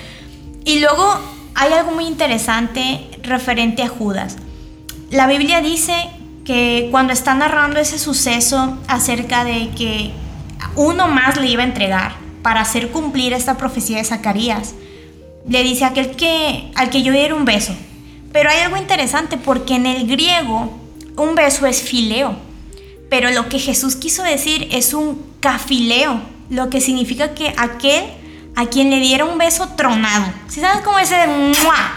Y luego hay algo muy interesante referente a Judas. La Biblia dice que cuando está narrando ese suceso acerca de que uno más le iba a entregar para hacer cumplir esta profecía de Zacarías, le dice aquel que, al que yo diera un beso. Pero hay algo interesante porque en el griego un beso es fileo, pero lo que Jesús quiso decir es un cafileo, lo que significa que aquel a quien le diera un beso tronado. Si sabes cómo ese de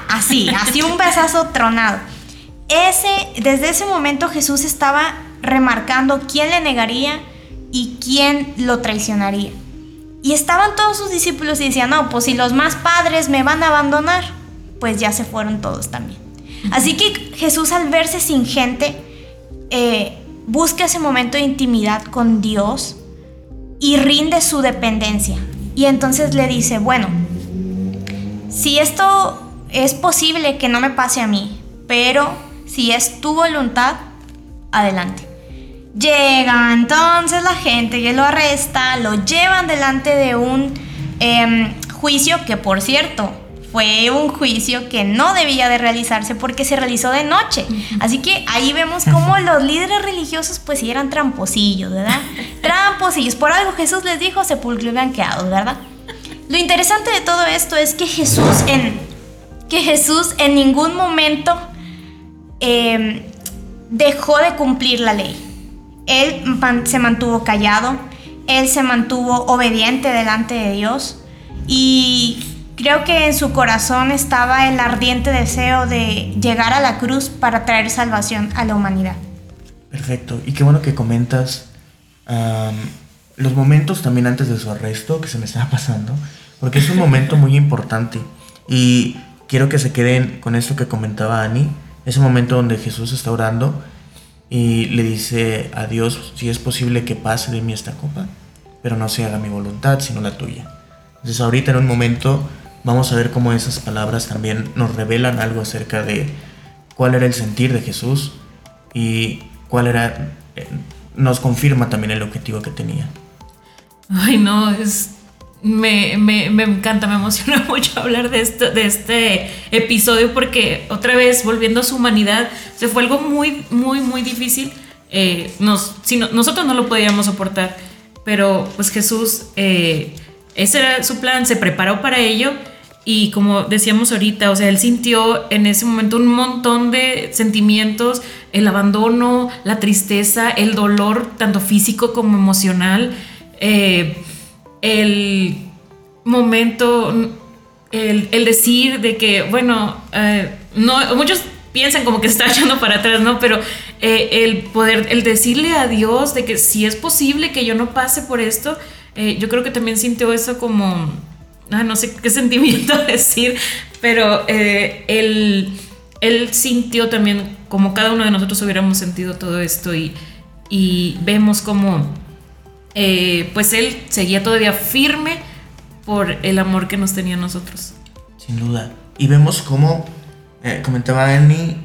así, así un besazo tronado. Ese, desde ese momento Jesús estaba remarcando quién le negaría y quién lo traicionaría. Y estaban todos sus discípulos y decían, no, pues si los más padres me van a abandonar, pues ya se fueron todos también. Así que Jesús al verse sin gente, eh, busca ese momento de intimidad con Dios y rinde su dependencia. Y entonces le dice, bueno, si esto es posible que no me pase a mí, pero si es tu voluntad, adelante. Llega entonces la gente que lo arresta, lo llevan delante de un em, juicio que por cierto fue un juicio que no debía de realizarse porque se realizó de noche. Así que ahí vemos cómo *laughs* los líderes religiosos pues sí eran tramposillos, ¿verdad? *laughs* Tramposillos. Por algo Jesús les dijo sepulcros blanqueados, ¿verdad? Lo interesante de todo esto es que Jesús en, que Jesús en ningún momento em, dejó de cumplir la ley. Él se mantuvo callado, él se mantuvo obediente delante de Dios y creo que en su corazón estaba el ardiente deseo de llegar a la cruz para traer salvación a la humanidad. Perfecto, y qué bueno que comentas los momentos también antes de su arresto que se me estaba pasando, porque es un momento muy importante y quiero que se queden con esto que comentaba Ani, ese momento donde Jesús está orando y le dice a Dios si es posible que pase de mí esta copa, pero no se haga mi voluntad, sino la tuya. Entonces ahorita en un momento vamos a ver cómo esas palabras también nos revelan algo acerca de cuál era el sentir de Jesús y cuál era, eh, nos confirma también el objetivo que tenía. Ay, no, es me, me, me, encanta, me emociona *laughs* mucho hablar de, esto, de este episodio porque otra vez, volviendo a su humanidad, se fue algo muy, muy, muy difícil. Eh, nos, si nosotros no lo podíamos soportar, pero pues Jesús, eh, ese era su plan, se preparó para ello y como decíamos ahorita, o sea, él sintió en ese momento un montón de sentimientos, el abandono, la tristeza, el dolor, tanto físico como emocional. Eh, el momento, el, decir de que, bueno, eh, no, muchos piensan como que está *laughs* echando para atrás, ¿no? Pero eh, el poder, el decirle a Dios de que si es posible que yo no pase por esto, yo creo que también sintió eso como, no sé qué *laughs* sentimiento decir, pero él, él sintió también como cada uno de nosotros hubiéramos sentido todo esto y, y vemos como eh, pues él seguía todavía firme por el amor que nos tenía a nosotros. Sin duda. Y vemos cómo, eh, comentaba Annie,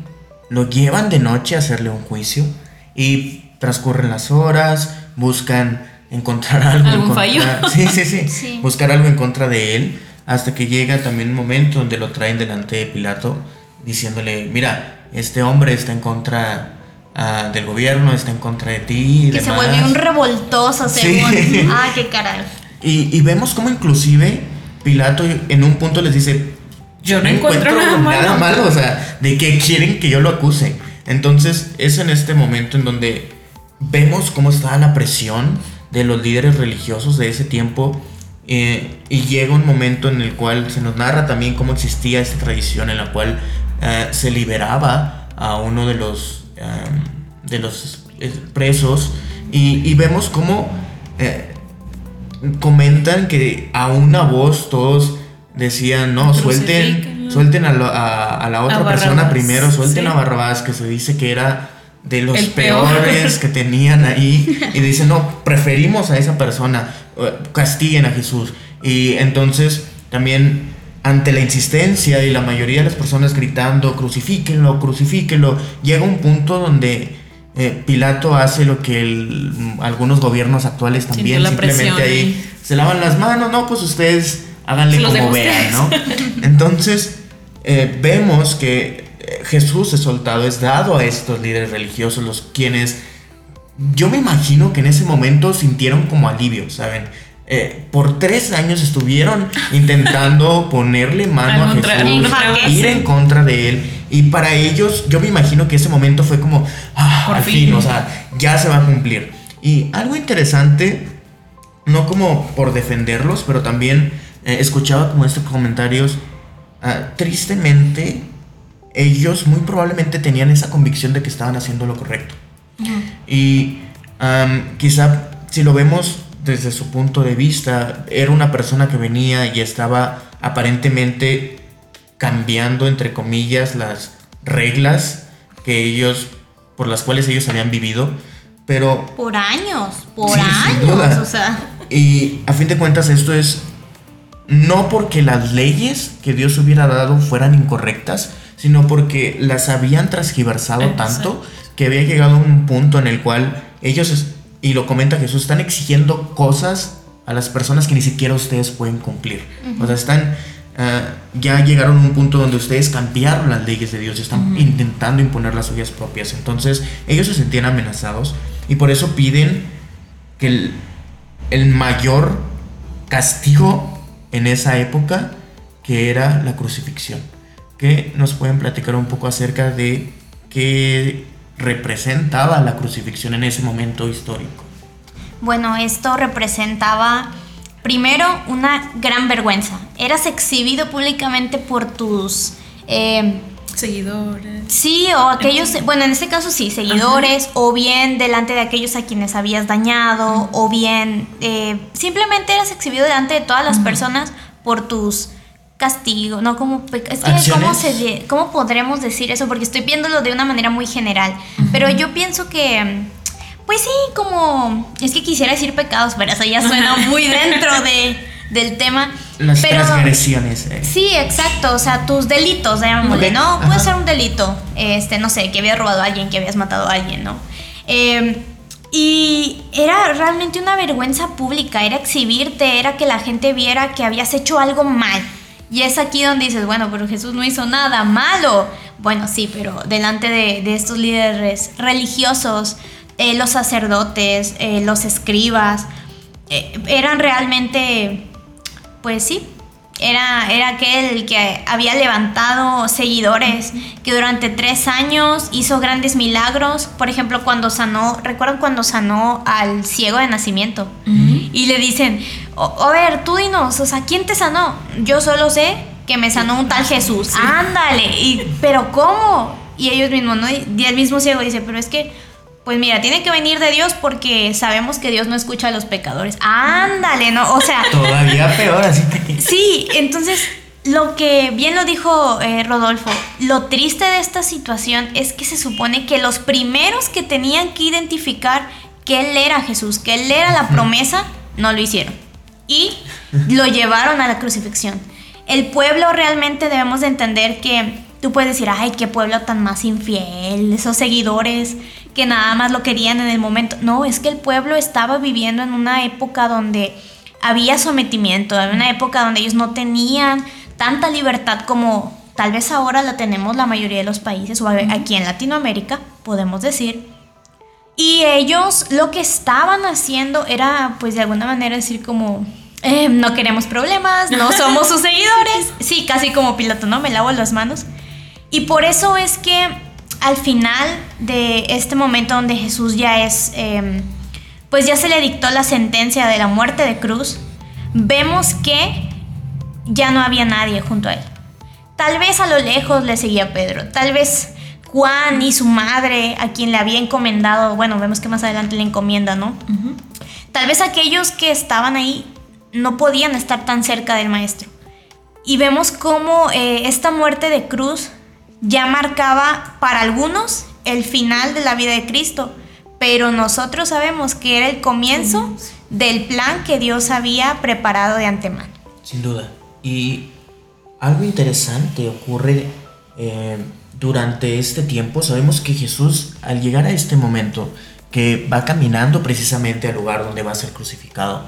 lo llevan de noche a hacerle un juicio y transcurren las horas, buscan encontrar *laughs* algo en contra, fallo? *laughs* Sí, sí, *laughs* sí, buscar algo en contra de él, hasta que llega también un momento donde lo traen delante de Pilato, diciéndole, mira, este hombre está en contra Ah, del gobierno, está en contra de ti. Y, se volvió un revoltoso, según. ah, qué caray. Y, vemos como inclusive Pilato en un punto les dice, yo no, encuentro, nada, malo. o sea, de que quieren que yo lo acuse. Entonces es en este momento en donde vemos cómo está la presión de los líderes religiosos de ese tiempo eh, y llega un momento en el cual se nos narra también cómo existía esta tradición en la cual eh, se liberaba a uno de los de los presos y, vemos cómo eh, comentan que a una voz todos decían, no, suelten, suelten a, la otra persona primero, suelten a Barrabás, que se dice que era de los peores que tenían ahí, y dicen, no, preferimos a esa persona, eh, castiguen a Jesús. Y entonces también ante la insistencia y la mayoría de las personas gritando, crucifíquenlo, crucifíquenlo, llega un punto donde eh, Pilato hace lo que algunos gobiernos actuales también simplemente ahí se lavan las manos, no, pues ustedes háganle como vean, ¿no? *laughs* Entonces eh, vemos que Jesús es soltado, es dado a estos líderes religiosos, los quienes yo me imagino que en ese momento sintieron como alivio, ¿saben? Eh, por tres años estuvieron *laughs* intentando ponerle mano a, Jesús, ir en contra de él. Y para ellos, yo me imagino que ese momento fue como, ah, al fin. o sea, ya se va a cumplir. Y algo interesante, no como por defenderlos, pero también eh, escuchaba como estos comentarios, ah, tristemente, ellos muy probablemente tenían esa convicción de que estaban haciendo lo correcto. Y quizá si lo vemos desde su punto de vista, era una persona que venía y estaba aparentemente cambiando, entre comillas, las reglas que ellos, por las cuales ellos habían vivido, pero... Por años, por años, o sea... Y a fin de cuentas esto es no porque las leyes que Dios hubiera dado fueran incorrectas, sino porque las habían transgiversado tanto que había llegado a un punto en el cual ellos y lo comenta Jesús, están exigiendo cosas a las personas que ni siquiera ustedes pueden cumplir. O sea, están ah, ya llegaron a un punto donde ustedes cambiaron las leyes de Dios y están intentando imponer las suyas propias. Entonces ellos se sentían amenazados y por eso piden que el, el mayor castigo en esa época, que era la crucifixión. Que nos pueden platicar un poco acerca de qué representaba la crucifixión en ese momento histórico. Bueno, esto representaba primero una gran vergüenza. Eras exhibido públicamente por tus... eh, Seguidores. Sí, o aquellos, bueno, en este caso sí, seguidores, o bien delante de aquellos a quienes habías dañado, o bien eh, simplemente eras exhibido delante de todas las personas por tus castigos, ¿no? Como, es que, ¿cómo, Acciones. se de- ¿cómo podremos decir eso? Porque estoy viéndolo de una manera muy general, pero yo pienso que, pues sí, como, es que quisiera decir pecados, pero eso ya *laughs* suena muy dentro de, del tema. Las pero, transgresiones. eh. Sí, exacto, o sea, tus delitos, llamémosle, ¿no? ajá. Puede ser un delito, este, no sé, que habías robado a alguien, que habías matado a alguien, ¿no? Eh, y era realmente una vergüenza pública, era exhibirte, era que la gente viera que habías hecho algo mal. Y es aquí donde dices, bueno, pero Jesús no hizo nada malo. Bueno, sí, pero delante de, estos líderes religiosos, eh, los sacerdotes, eh, los escribas, eh, eran realmente pues sí, era, era aquel que había levantado seguidores, que durante tres años hizo grandes milagros. Por ejemplo, cuando sanó, ¿recuerdan cuando sanó al ciego de nacimiento? Y le dicen, "O- a ver, tú dinos, o sea, ¿quién te sanó? Yo solo sé que me sanó un tal Jesús. Ándale, y, pero ¿cómo? Y ellos mismos, ¿no? Y el mismo ciego dice, pero es que pues mira, tiene que venir de Dios porque sabemos que Dios no escucha a los pecadores. Ándale, ¿no? O sea, Todavía peor, así que... *laughs* sí, entonces lo que bien lo dijo eh, Rodolfo, lo triste de esta situación es que se supone que los primeros que tenían que identificar que Él era Jesús, que Él era la promesa, no lo hicieron. Y lo llevaron a la crucifixión. El pueblo realmente debemos de entender que tú puedes decir, ay, qué pueblo tan más infiel, esos seguidores que nada más lo querían en el momento. No, es que el pueblo estaba viviendo en una época donde había sometimiento, había una época donde ellos no tenían tanta libertad como tal vez ahora la tenemos la mayoría de los países o aquí en Latinoamérica, podemos decir. Y ellos lo que estaban haciendo era, pues de alguna manera decir como, eh, no queremos problemas, no *laughs* somos sus seguidores. Sí, casi como piloto, ¿no? Me lavo las manos. Y por eso es que al final de este momento donde Jesús ya es, eh, pues ya se le dictó la sentencia de la muerte de cruz, vemos que ya no había nadie junto a él. Tal vez a lo lejos le seguía Pedro, tal vez Juan y su madre, a quien le había encomendado, bueno, vemos que más adelante le encomienda, ¿no? Tal vez aquellos que estaban ahí no podían estar tan cerca del maestro. Y vemos cómo eh, esta muerte de cruz ya marcaba para algunos el final de la vida de Cristo, pero nosotros sabemos que era el comienzo del plan que Dios había preparado de antemano. Sin duda. Y algo interesante ocurre eh, durante este tiempo. Sabemos que Jesús, al llegar a este momento, que va caminando precisamente al lugar donde va a ser crucificado,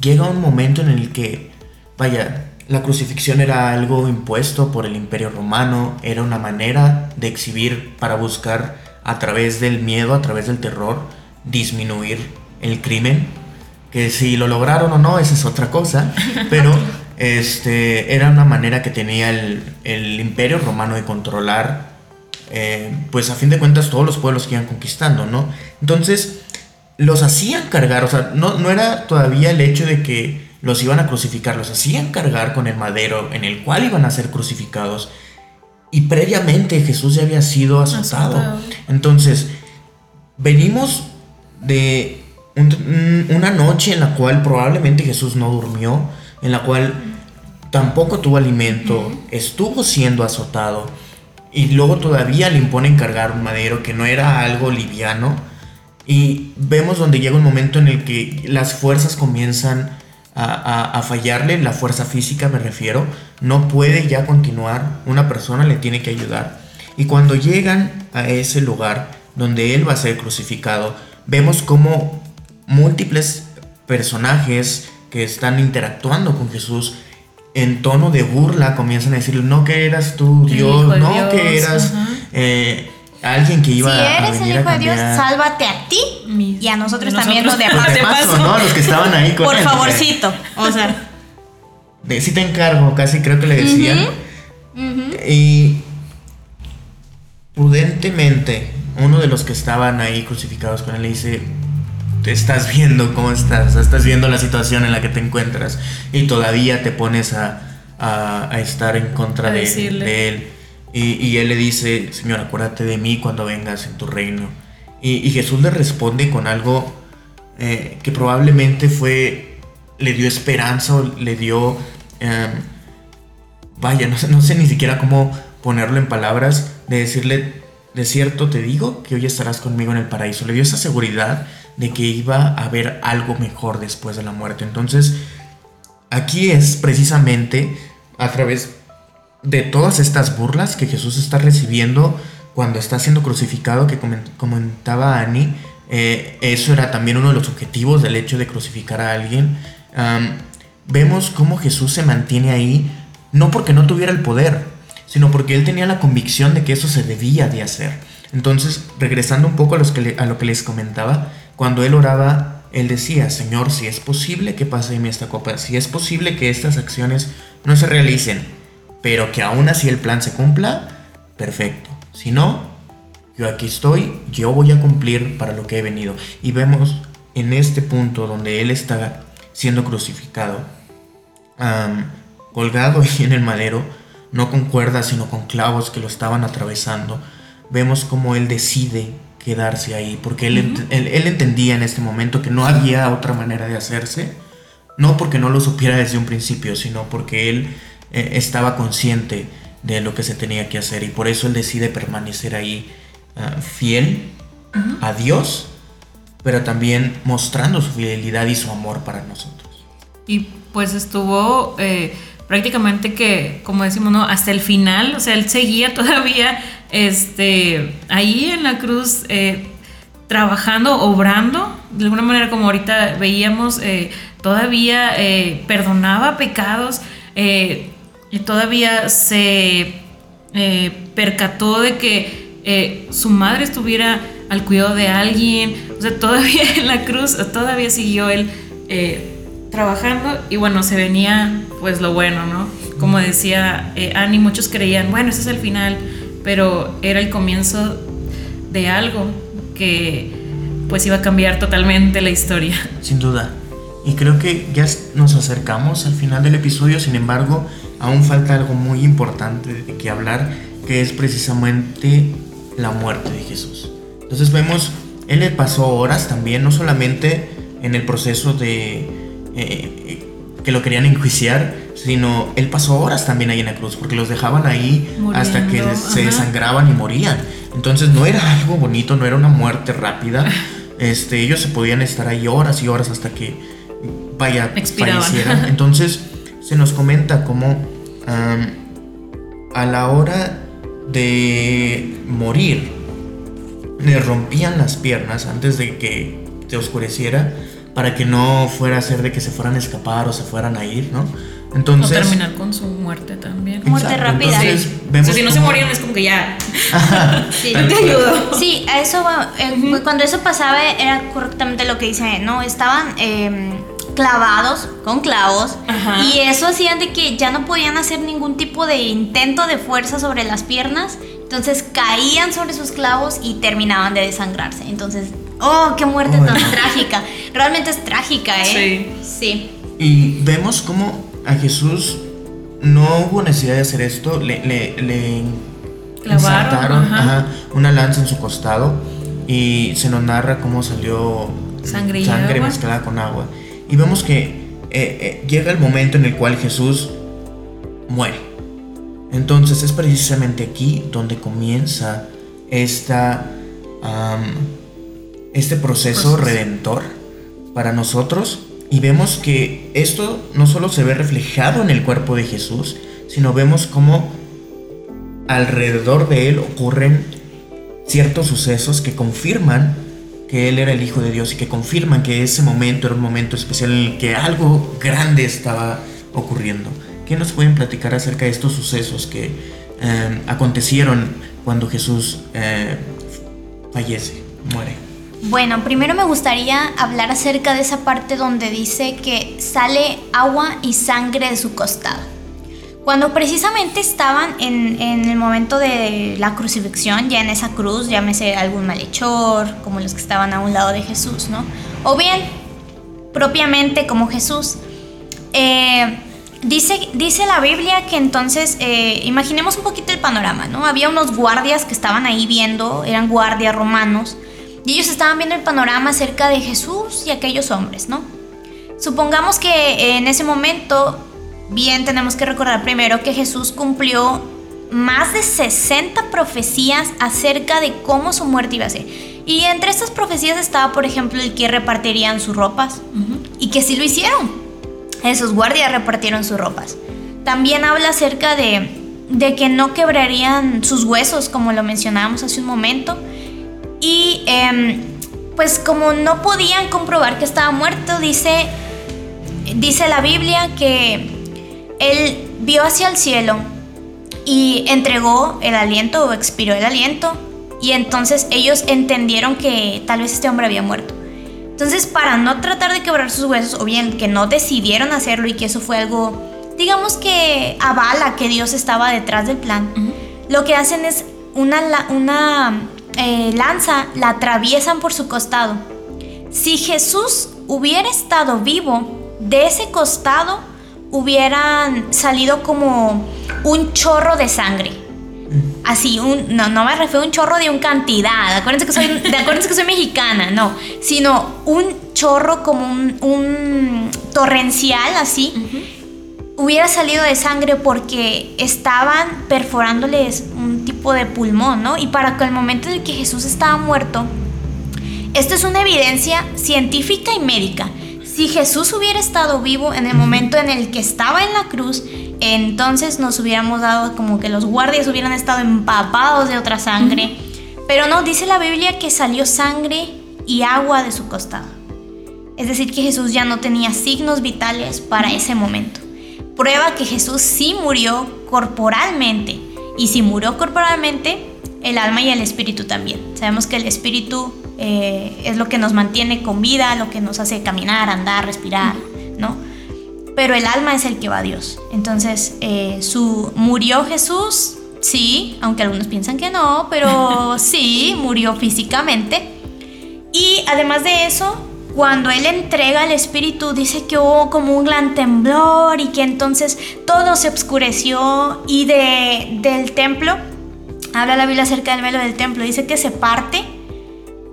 llega un momento en el que, vaya, la crucifixión era algo impuesto por el imperio romano, era una manera de exhibir para buscar a través del miedo, a través del terror, disminuir el crimen, que si lo lograron o no, esa es otra cosa, *laughs* pero este, era una manera que tenía el, el imperio romano de controlar, eh, pues a fin de cuentas, todos los pueblos que iban conquistando, ¿no? Entonces, los hacían cargar, o sea, no, no era todavía el hecho de que los iban a crucificar, los hacían cargar con el madero en el cual iban a ser crucificados. Y previamente Jesús ya había sido azotado. Azotado. Entonces, venimos de un- una noche en la cual probablemente Jesús no durmió, en la cual tampoco tuvo alimento, estuvo siendo azotado y luego todavía le imponen cargar un madero que no era algo liviano y vemos donde llega un momento en el que las fuerzas comienzan a, a- a fallarle, la fuerza física me refiero, no puede ya continuar, una persona le tiene que ayudar. Y cuando llegan a ese lugar donde él va a ser crucificado, vemos como múltiples personajes que están interactuando con Jesús en tono de burla comienzan a decirle, no que eras tú El Dios, de no Dios, que eras eh, alguien que iba si a eres el venir a hijo de Dios, sálvate a ti y a nosotros de también los. De De paso, paso. ¿no? Los que estaban ahí con Por él. favorcito. O sea, *laughs* De, sí te encargo, casi creo que le decían. ujú. Y prudentemente, uno de los que estaban ahí crucificados con él le dice, te estás viendo cómo estás, estás viendo la situación en la que te encuentras y todavía te pones a, a- a estar en contra de, él. Y, y él le dice, Señor, acuérdate de mí cuando vengas en tu reino. Y, y Jesús le responde con algo eh, que probablemente fue, le dio esperanza o le dio... em, vaya, no sé, no sé ni siquiera cómo ponerlo en palabras, de decirle, de cierto te digo que hoy estarás conmigo en el paraíso. Le dio esa seguridad de que iba a haber algo mejor después de la muerte. Entonces, aquí es precisamente a través de todas estas burlas que Jesús está recibiendo cuando está siendo crucificado, que comen- comentaba Annie, eh, eso era también uno de los objetivos del hecho de crucificar a alguien. Vemos cómo Jesús se mantiene ahí, no porque no tuviera el poder, sino porque él tenía la convicción de que eso se debía de hacer. Entonces, regresando un poco a lo que les comentaba, cuando él oraba, él decía, Señor, si es posible que pase de esta copa, si es posible que estas acciones no se realicen, pero que aún así el plan se cumpla, perfecto. Si no, yo aquí estoy, yo voy a cumplir para lo que he venido. Y vemos en este punto donde él está siendo crucificado, colgado ahí en el madero, no con cuerdas, sino con clavos que lo estaban atravesando, vemos como él decide quedarse ahí, porque él, ent- él- él entendía en este momento que no había otra manera de hacerse, no porque no lo supiera desde un principio, sino porque él eh, estaba consciente de lo que se tenía que hacer y por eso él decide permanecer ahí ah, fiel a Dios, pero también mostrando su fidelidad y su amor para nosotros. Y pues estuvo eh, prácticamente que, como decimos, ¿no? Hasta el final, o sea, él seguía *laughs* todavía este, ahí en la cruz eh, trabajando, obrando, de alguna manera como ahorita veíamos, eh, todavía eh, perdonaba pecados, y todavía se percató de que su madre estuviera al cuidado de alguien, o sea, todavía en la cruz, todavía siguió él trabajando y bueno, se venía pues lo bueno, ¿no? Como decía Annie, muchos creían, bueno, ese es el final, pero era el comienzo de algo que pues iba a cambiar totalmente la historia. *laughs* Sin duda. Y creo que ya nos acercamos al final del episodio, sin embargo, aún falta algo muy importante de que hablar, que es precisamente la muerte de Jesús. Entonces vemos, él le pasó horas también, no solamente en el proceso de eh, que lo querían enjuiciar, sino él pasó horas también ahí en la cruz, porque los dejaban ahí hasta que se desangraban y morían. Entonces no era algo bonito, no era una muerte rápida. *laughs* Este, ellos se podían estar ahí horas y horas hasta que vaya Expiraban. fallecieran. *laughs* Entonces se nos comenta cómo a la hora de morir le rompían las piernas antes de que te oscureciera para que no fuera a ser de que se fueran a escapar o se fueran a ir, ¿no? O Entonces terminar con su muerte también. Muerte rápida. entonces Sí. vemos O sea, si no se morían es como que ya. *laughs* Sí. Tal te ayudo. Sí, a eso eh, cuando eso pasaba era correctamente lo que dice, ¿no? Estaban eh, clavados con clavos Ajá. y eso hacían de que ya no podían hacer ningún tipo de intento de fuerza sobre las piernas, entonces caían sobre sus clavos y terminaban de desangrarse. Entonces, oh, qué muerte Oh, tan no. trágica. Realmente es trágica, ¿eh? Sí. Y vemos cómo a Jesús no hubo necesidad de hacer esto, le, le, le Clavaron, ensartaron, ajá. ajá, una lanza en su costado y se nos narra cómo salió Sangre y agua. mezclada con agua. Y vemos que eh, eh, llega el momento en el cual Jesús muere. Entonces es precisamente aquí donde comienza esta, este proceso Proceso. redentor para nosotros. Y vemos que esto no solo se ve reflejado en el cuerpo de Jesús, sino vemos cómo alrededor de él ocurren ciertos sucesos que confirman que él era el Hijo de Dios y que confirman que ese momento era un momento especial en el que algo grande estaba ocurriendo. ¿Qué ¿qué nos pueden platicar acerca de estos sucesos que eh, acontecieron cuando Jesús eh, fallece, muere? Bueno, primero me gustaría hablar acerca de esa parte donde dice que sale agua y sangre de su costado. Cuando precisamente estaban en, en, el momento de la crucifixión, ya en esa cruz, llámese algún malhechor, como los que estaban a un lado de Jesús, ¿no? O bien, propiamente como Jesús. Eh, dice, dice la Biblia que entonces, eh, imaginemos un poquito el panorama, ¿no? Había unos guardias que estaban ahí viendo, eran guardias romanos, y ellos estaban viendo el panorama acerca de Jesús y aquellos hombres, ¿no? Supongamos que en ese momento, bien tenemos que recordar primero que Jesús cumplió más de 60 profecías acerca de cómo su muerte iba a ser. Y entre estas profecías estaba, por ejemplo, el que repartirían sus ropas, y que sí lo hicieron. Esos guardias repartieron sus ropas. También habla acerca de, de que no quebrarían sus huesos, como lo mencionábamos hace un momento, y em, pues como no podían comprobar que estaba muerto, dice, dice la Biblia que él vio hacia el cielo y entregó el aliento o expiró el aliento y entonces ellos entendieron que tal vez este hombre había muerto. Entonces para no tratar de quebrar sus huesos o bien que no decidieron hacerlo y que eso fue algo, digamos que avala que Dios estaba detrás del plan, lo que hacen es una, una eh, lanza la atraviesan por su costado. Si Jesús hubiera estado vivo, de ese costado hubieran salido como un chorro de sangre. Así, un, no, no me refiero a un chorro de un cantidad, acuérdense que soy, acuérdense que soy mexicana, no, sino un chorro como un, torrencial, así, hubiera salido de sangre porque estaban perforándoles un tipo de pulmón, ¿no? Y para que el momento en el que Jesús estaba muerto, esto es una evidencia científica y médica. Si Jesús hubiera estado vivo en el momento en el que estaba en la cruz, entonces nos hubiéramos dado como que los guardias hubieran estado empapados de otra sangre. Pero no, dice la Biblia que salió sangre y agua de su costado. Es decir, que Jesús ya no tenía signos vitales para ese momento prueba que Jesús sí murió corporalmente. Y si murió corporalmente, el alma y el espíritu también. Sabemos que el espíritu eh, es lo que nos mantiene con vida, lo que nos hace caminar, andar, respirar, ¿no? Pero el alma es el que va a Dios. Entonces, eh, su, murió Jesús, sí, aunque algunos piensan que no, pero *laughs* sí, murió físicamente. Y además de eso, cuando él entrega el espíritu, dice que hubo como un gran temblor y que entonces todo se oscureció y de, del templo, habla la Biblia acerca del velo del templo, dice que se parte,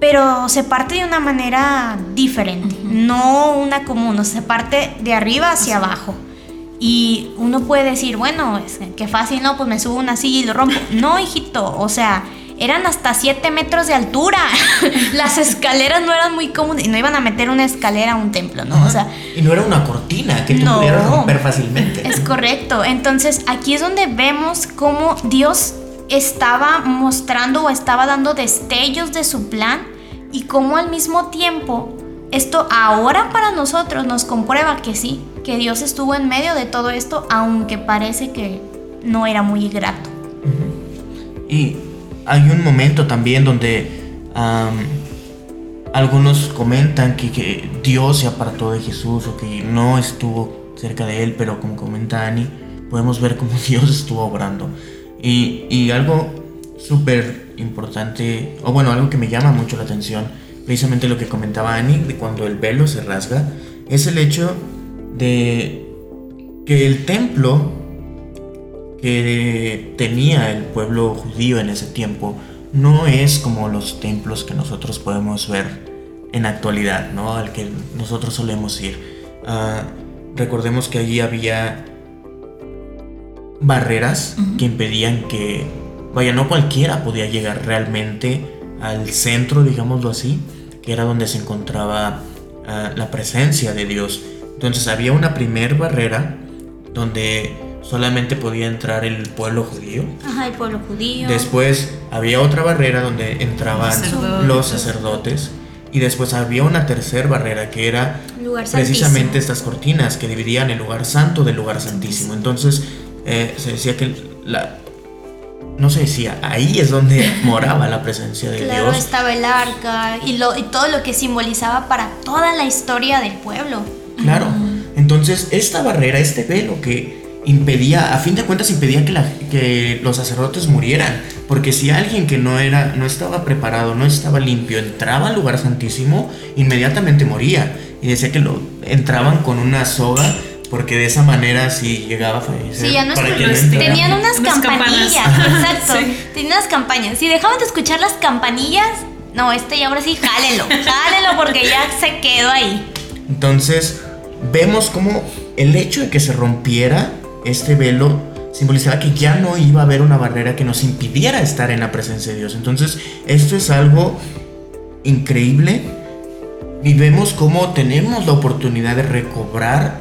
pero se parte de una manera diferente, no una común, se parte de arriba hacia abajo. Y uno puede decir, bueno, es que fácil, no, pues me subo una silla y lo rompo. *laughs* No, hijito, o sea, eran hasta 7 metros de altura. *laughs* Las escaleras no eran muy cómodas y no iban a meter una escalera a un templo, ¿no? O sea, y no era una cortina que tú pudieras romper fácilmente. Es correcto. Entonces, aquí es donde vemos cómo Dios estaba mostrando o estaba dando destellos de su plan y cómo al mismo tiempo esto ahora para nosotros nos comprueba que sí, que Dios estuvo en medio de todo esto, aunque parece que no era muy grato. Y hay un momento también donde algunos comentan que, Dios se apartó de Jesús o que no estuvo cerca de él, pero como comenta Ani, podemos ver cómo *laughs* Dios estuvo obrando. Y, y algo súper importante, o bueno, algo que me llama mucho la atención, precisamente lo que comentaba Ani, de cuando el velo se rasga, es el hecho de que el templo que tenía el pueblo judío en ese tiempo no es como los templos que nosotros podemos ver en actualidad, ¿no? Al que nosotros solemos ir. Ah, recordemos que allí había barreras que impedían que, vaya, no cualquiera podía llegar realmente al centro, digámoslo así, que era donde se encontraba ah, la presencia de Dios. Entonces había una primer barrera donde solamente podía entrar el pueblo judío. Ajá, el pueblo judío. Después había otra barrera donde entraban los sacerdotes. Y después había una tercera barrera que era Lugar precisamente estas cortinas que dividían el lugar santo del lugar santísimo. Entonces eh, se decía que la, no se decía, ahí es donde *laughs* moraba la presencia de Claro, Dios. estaba el arca y, lo, y todo lo que simbolizaba para toda la historia del pueblo. Claro. Entonces, esta barrera, este velo que impedía, a fin de cuentas, impedía que, la- que los sacerdotes murieran. Porque si alguien que no era, no estaba preparado, no estaba limpio, entraba al lugar santísimo, inmediatamente moría. Y decía que lo entraban con una soga, porque de esa manera si llegaba a fallecer. Sí, ya no es para que no. Tenían unas Unas campanillas, campanas. exacto. Sí. Tenían unas campañas. Si dejaban de escuchar las campanillas, no, este ya ahora sí, jálelo, *laughs* jálelo porque ya se quedó ahí. Entonces, vemos como el hecho de que se rompiera este velo simbolizaba que ya no iba a haber una barrera que nos impidiera estar en la presencia de Dios. Entonces, esto es algo increíble. Y vemos cómo tenemos la oportunidad de recobrar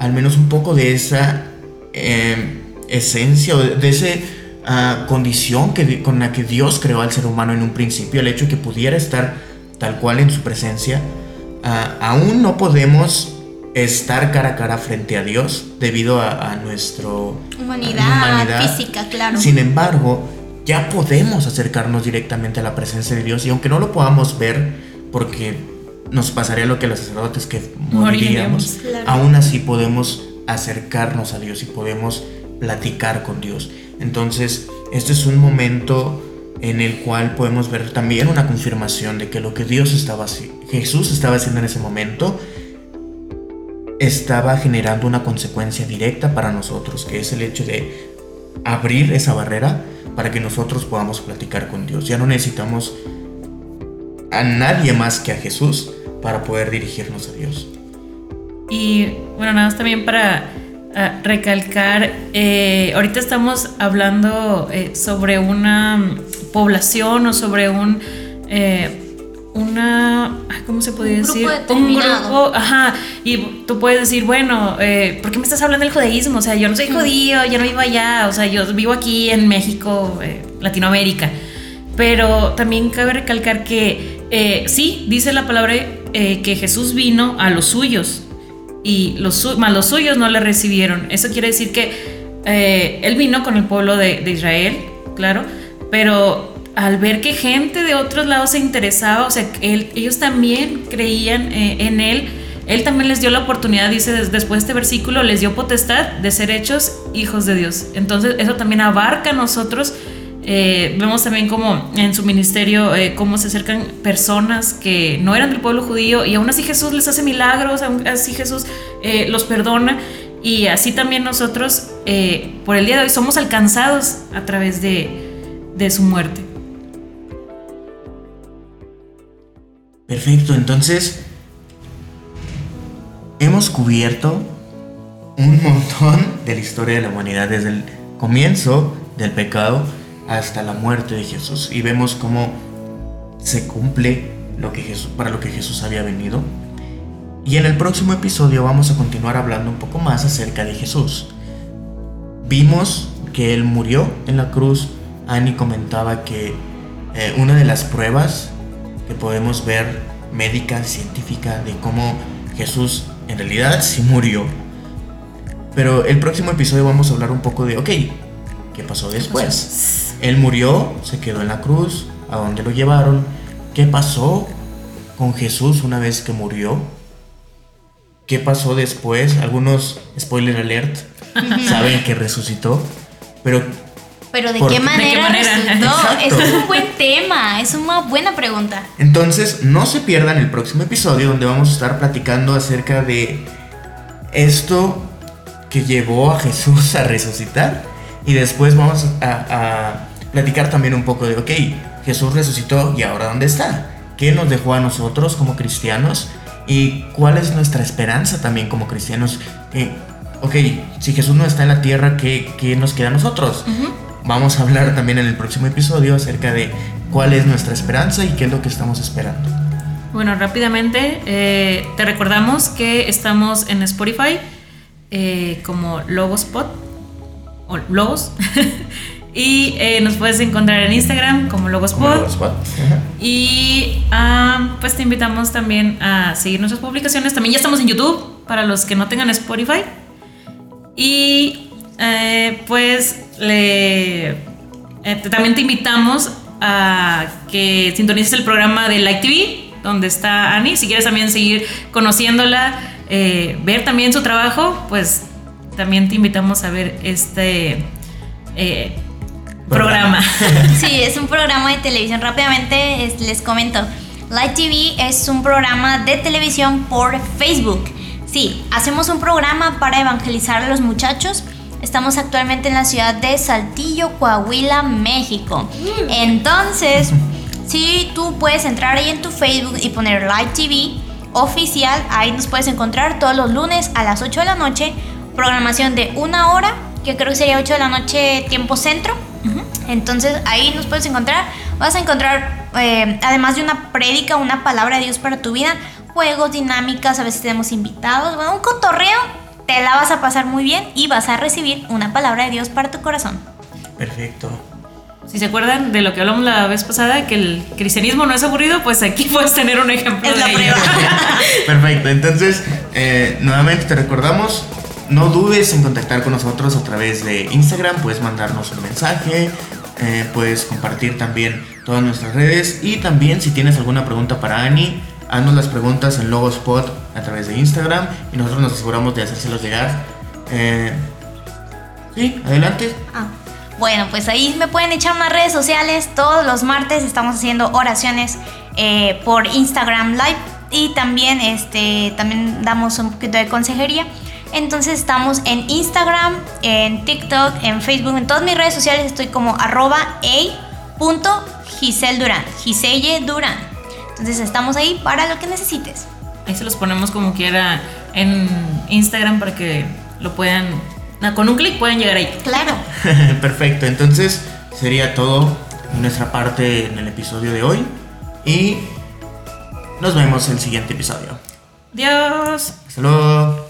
al menos un poco de esa eh, esencia o de, esa condición que, con la que Dios creó al ser humano en un principio, el hecho de que pudiera estar tal cual en su presencia. Ah, aún no podemos estar cara a cara frente a Dios debido a, a nuestro Humanidad, humanidad. física, claro. Sin embargo, ya podemos acercarnos directamente a la presencia de Dios y aunque no lo podamos ver, porque nos pasaría lo que a los sacerdotes que moriríamos, claro. aún así podemos acercarnos a Dios y podemos platicar con Dios. Entonces, este es un momento en el cual podemos ver también una confirmación de que lo que Dios estaba haciendo, Jesús estaba haciendo en ese momento, estaba generando una consecuencia directa para nosotros, que es el hecho de abrir esa barrera para que nosotros podamos platicar con Dios. Ya no necesitamos a nadie más que a Jesús para poder dirigirnos a Dios. Y bueno, nada más también para ah, recalcar, eh, ahorita estamos hablando eh, sobre una población o sobre un... eh, una, ¿cómo se podría grupo decir? Un grupo, ajá, y tú puedes decir, bueno, eh, ¿por qué me estás hablando del judaísmo? O sea, yo no soy judío, yo no vivo allá, o sea, yo vivo aquí en México, eh, Latinoamérica. Pero también cabe recalcar que eh, sí, dice la palabra eh, que Jesús vino a los suyos y los, su- mas los suyos no le recibieron. Eso quiere decir que él vino con el pueblo de, de Israel, claro, pero al ver que gente de otros lados se interesaba, o sea, ellos también creían eh, en él, él también les dio la oportunidad, dice des- después de este versículo, les dio potestad de ser hechos hijos de Dios. Entonces eso también abarca a nosotros. Eh, vemos también como en su ministerio eh, cómo se acercan personas que no eran del pueblo judío y aún así Jesús les hace milagros, aún así Jesús los perdona y así también nosotros por el día de hoy somos alcanzados a través de su muerte. Perfecto, entonces hemos cubierto un montón de la historia de la humanidad desde el comienzo del pecado hasta la muerte de Jesús y vemos cómo se cumple lo que Jesús, para lo que Jesús había venido. Y en el próximo episodio vamos a continuar hablando un poco más acerca de Jesús. Vimos que él murió en la cruz. Annie comentaba que eh, una de las pruebas que podemos ver médica, científica, de cómo Jesús en realidad sí murió. Pero el próximo episodio vamos a hablar un poco de, ok, ¿qué pasó después? Él murió, se quedó en la cruz, ¿a dónde lo llevaron? ¿Qué pasó con Jesús una vez que murió? ¿Qué pasó después? Algunos, spoiler alert, saben que resucitó, pero Pero ¿de ¿Por qué qué? manera, ¿De qué manera? resultó? *laughs* Es un buen tema, es una buena pregunta. Entonces, no se pierdan el próximo episodio donde vamos a estar platicando acerca de esto que llevó a Jesús a resucitar. Y después vamos a, a platicar también un poco de, ok, Jesús resucitó y ahora ¿dónde está? ¿Qué nos dejó a nosotros como cristianos? ¿Y cuál es nuestra esperanza también como cristianos? Eh, ok, si Jesús no está en la tierra, ¿qué, qué nos queda a nosotros? Vamos a hablar también en el próximo episodio acerca de cuál es nuestra esperanza y qué es lo que estamos esperando. Bueno, rápidamente eh, te recordamos que estamos en Spotify eh, como Logospot o Logos *laughs* Y eh, nos puedes encontrar en Instagram como Logospot. Logospot. Ajá. *laughs* Y ah, pues te invitamos también a seguir nuestras publicaciones. También ya estamos en YouTube para los que no tengan Spotify. Y eh, pues le, eh, también te invitamos a que sintonices el programa de Like TV, donde está Ani. Si quieres también seguir conociéndola, eh, ver también su trabajo, pues también te invitamos a ver este eh, Programa. programa. *laughs* *laughs* Sí, es un programa de televisión. Rápidamente es- les comento. Light TV es un programa de televisión por Facebook. Sí, hacemos un programa para evangelizar a los muchachos. Estamos actualmente en la ciudad de Saltillo, Coahuila, México. Entonces, si tú puedes entrar ahí en tu Facebook y poner Light TV oficial, ahí nos puedes encontrar todos los lunes a las 8 de la noche. Programación de una hora, que creo que sería 8 de la noche tiempo centro. Entonces ahí nos puedes encontrar. Vas a encontrar, eh, además de una prédica, una palabra de Dios para tu vida, juegos, dinámicas, a veces tenemos invitados, bueno, un cotorreo. Te la vas a pasar muy bien y vas a recibir una palabra de Dios para tu corazón. Perfecto. Si se acuerdan de lo que hablamos la vez pasada, que el cristianismo no es aburrido, pues aquí puedes tener un ejemplo Es de la ello. prueba. *laughs* Perfecto, entonces eh, nuevamente te recordamos, no dudes en contactar con nosotros a través de Instagram, puedes mandarnos un mensaje, eh, puedes compartir también todas nuestras redes y también si tienes alguna pregunta para Ani, haznos las preguntas en Logospot a través de Instagram y nosotros nos aseguramos de hacérselos llegar. Eh, sí, adelante. Ah, bueno, pues ahí me pueden echar unas redes sociales. Todos los martes estamos haciendo oraciones eh, por Instagram Live y también, este, también damos un poquito de consejería. Entonces estamos en Instagram, en TikTok, en Facebook, en todas mis redes sociales estoy como arroba a.giselle Durán, Giselle Durán. Entonces estamos ahí para lo que necesites. Ahí se los ponemos como quiera en Instagram para que lo puedan. no, con un clic pueden llegar ahí. Claro. *laughs* Perfecto, entonces sería todo de nuestra parte en el episodio de hoy y nos vemos en el siguiente episodio. Adiós. Hasta luego.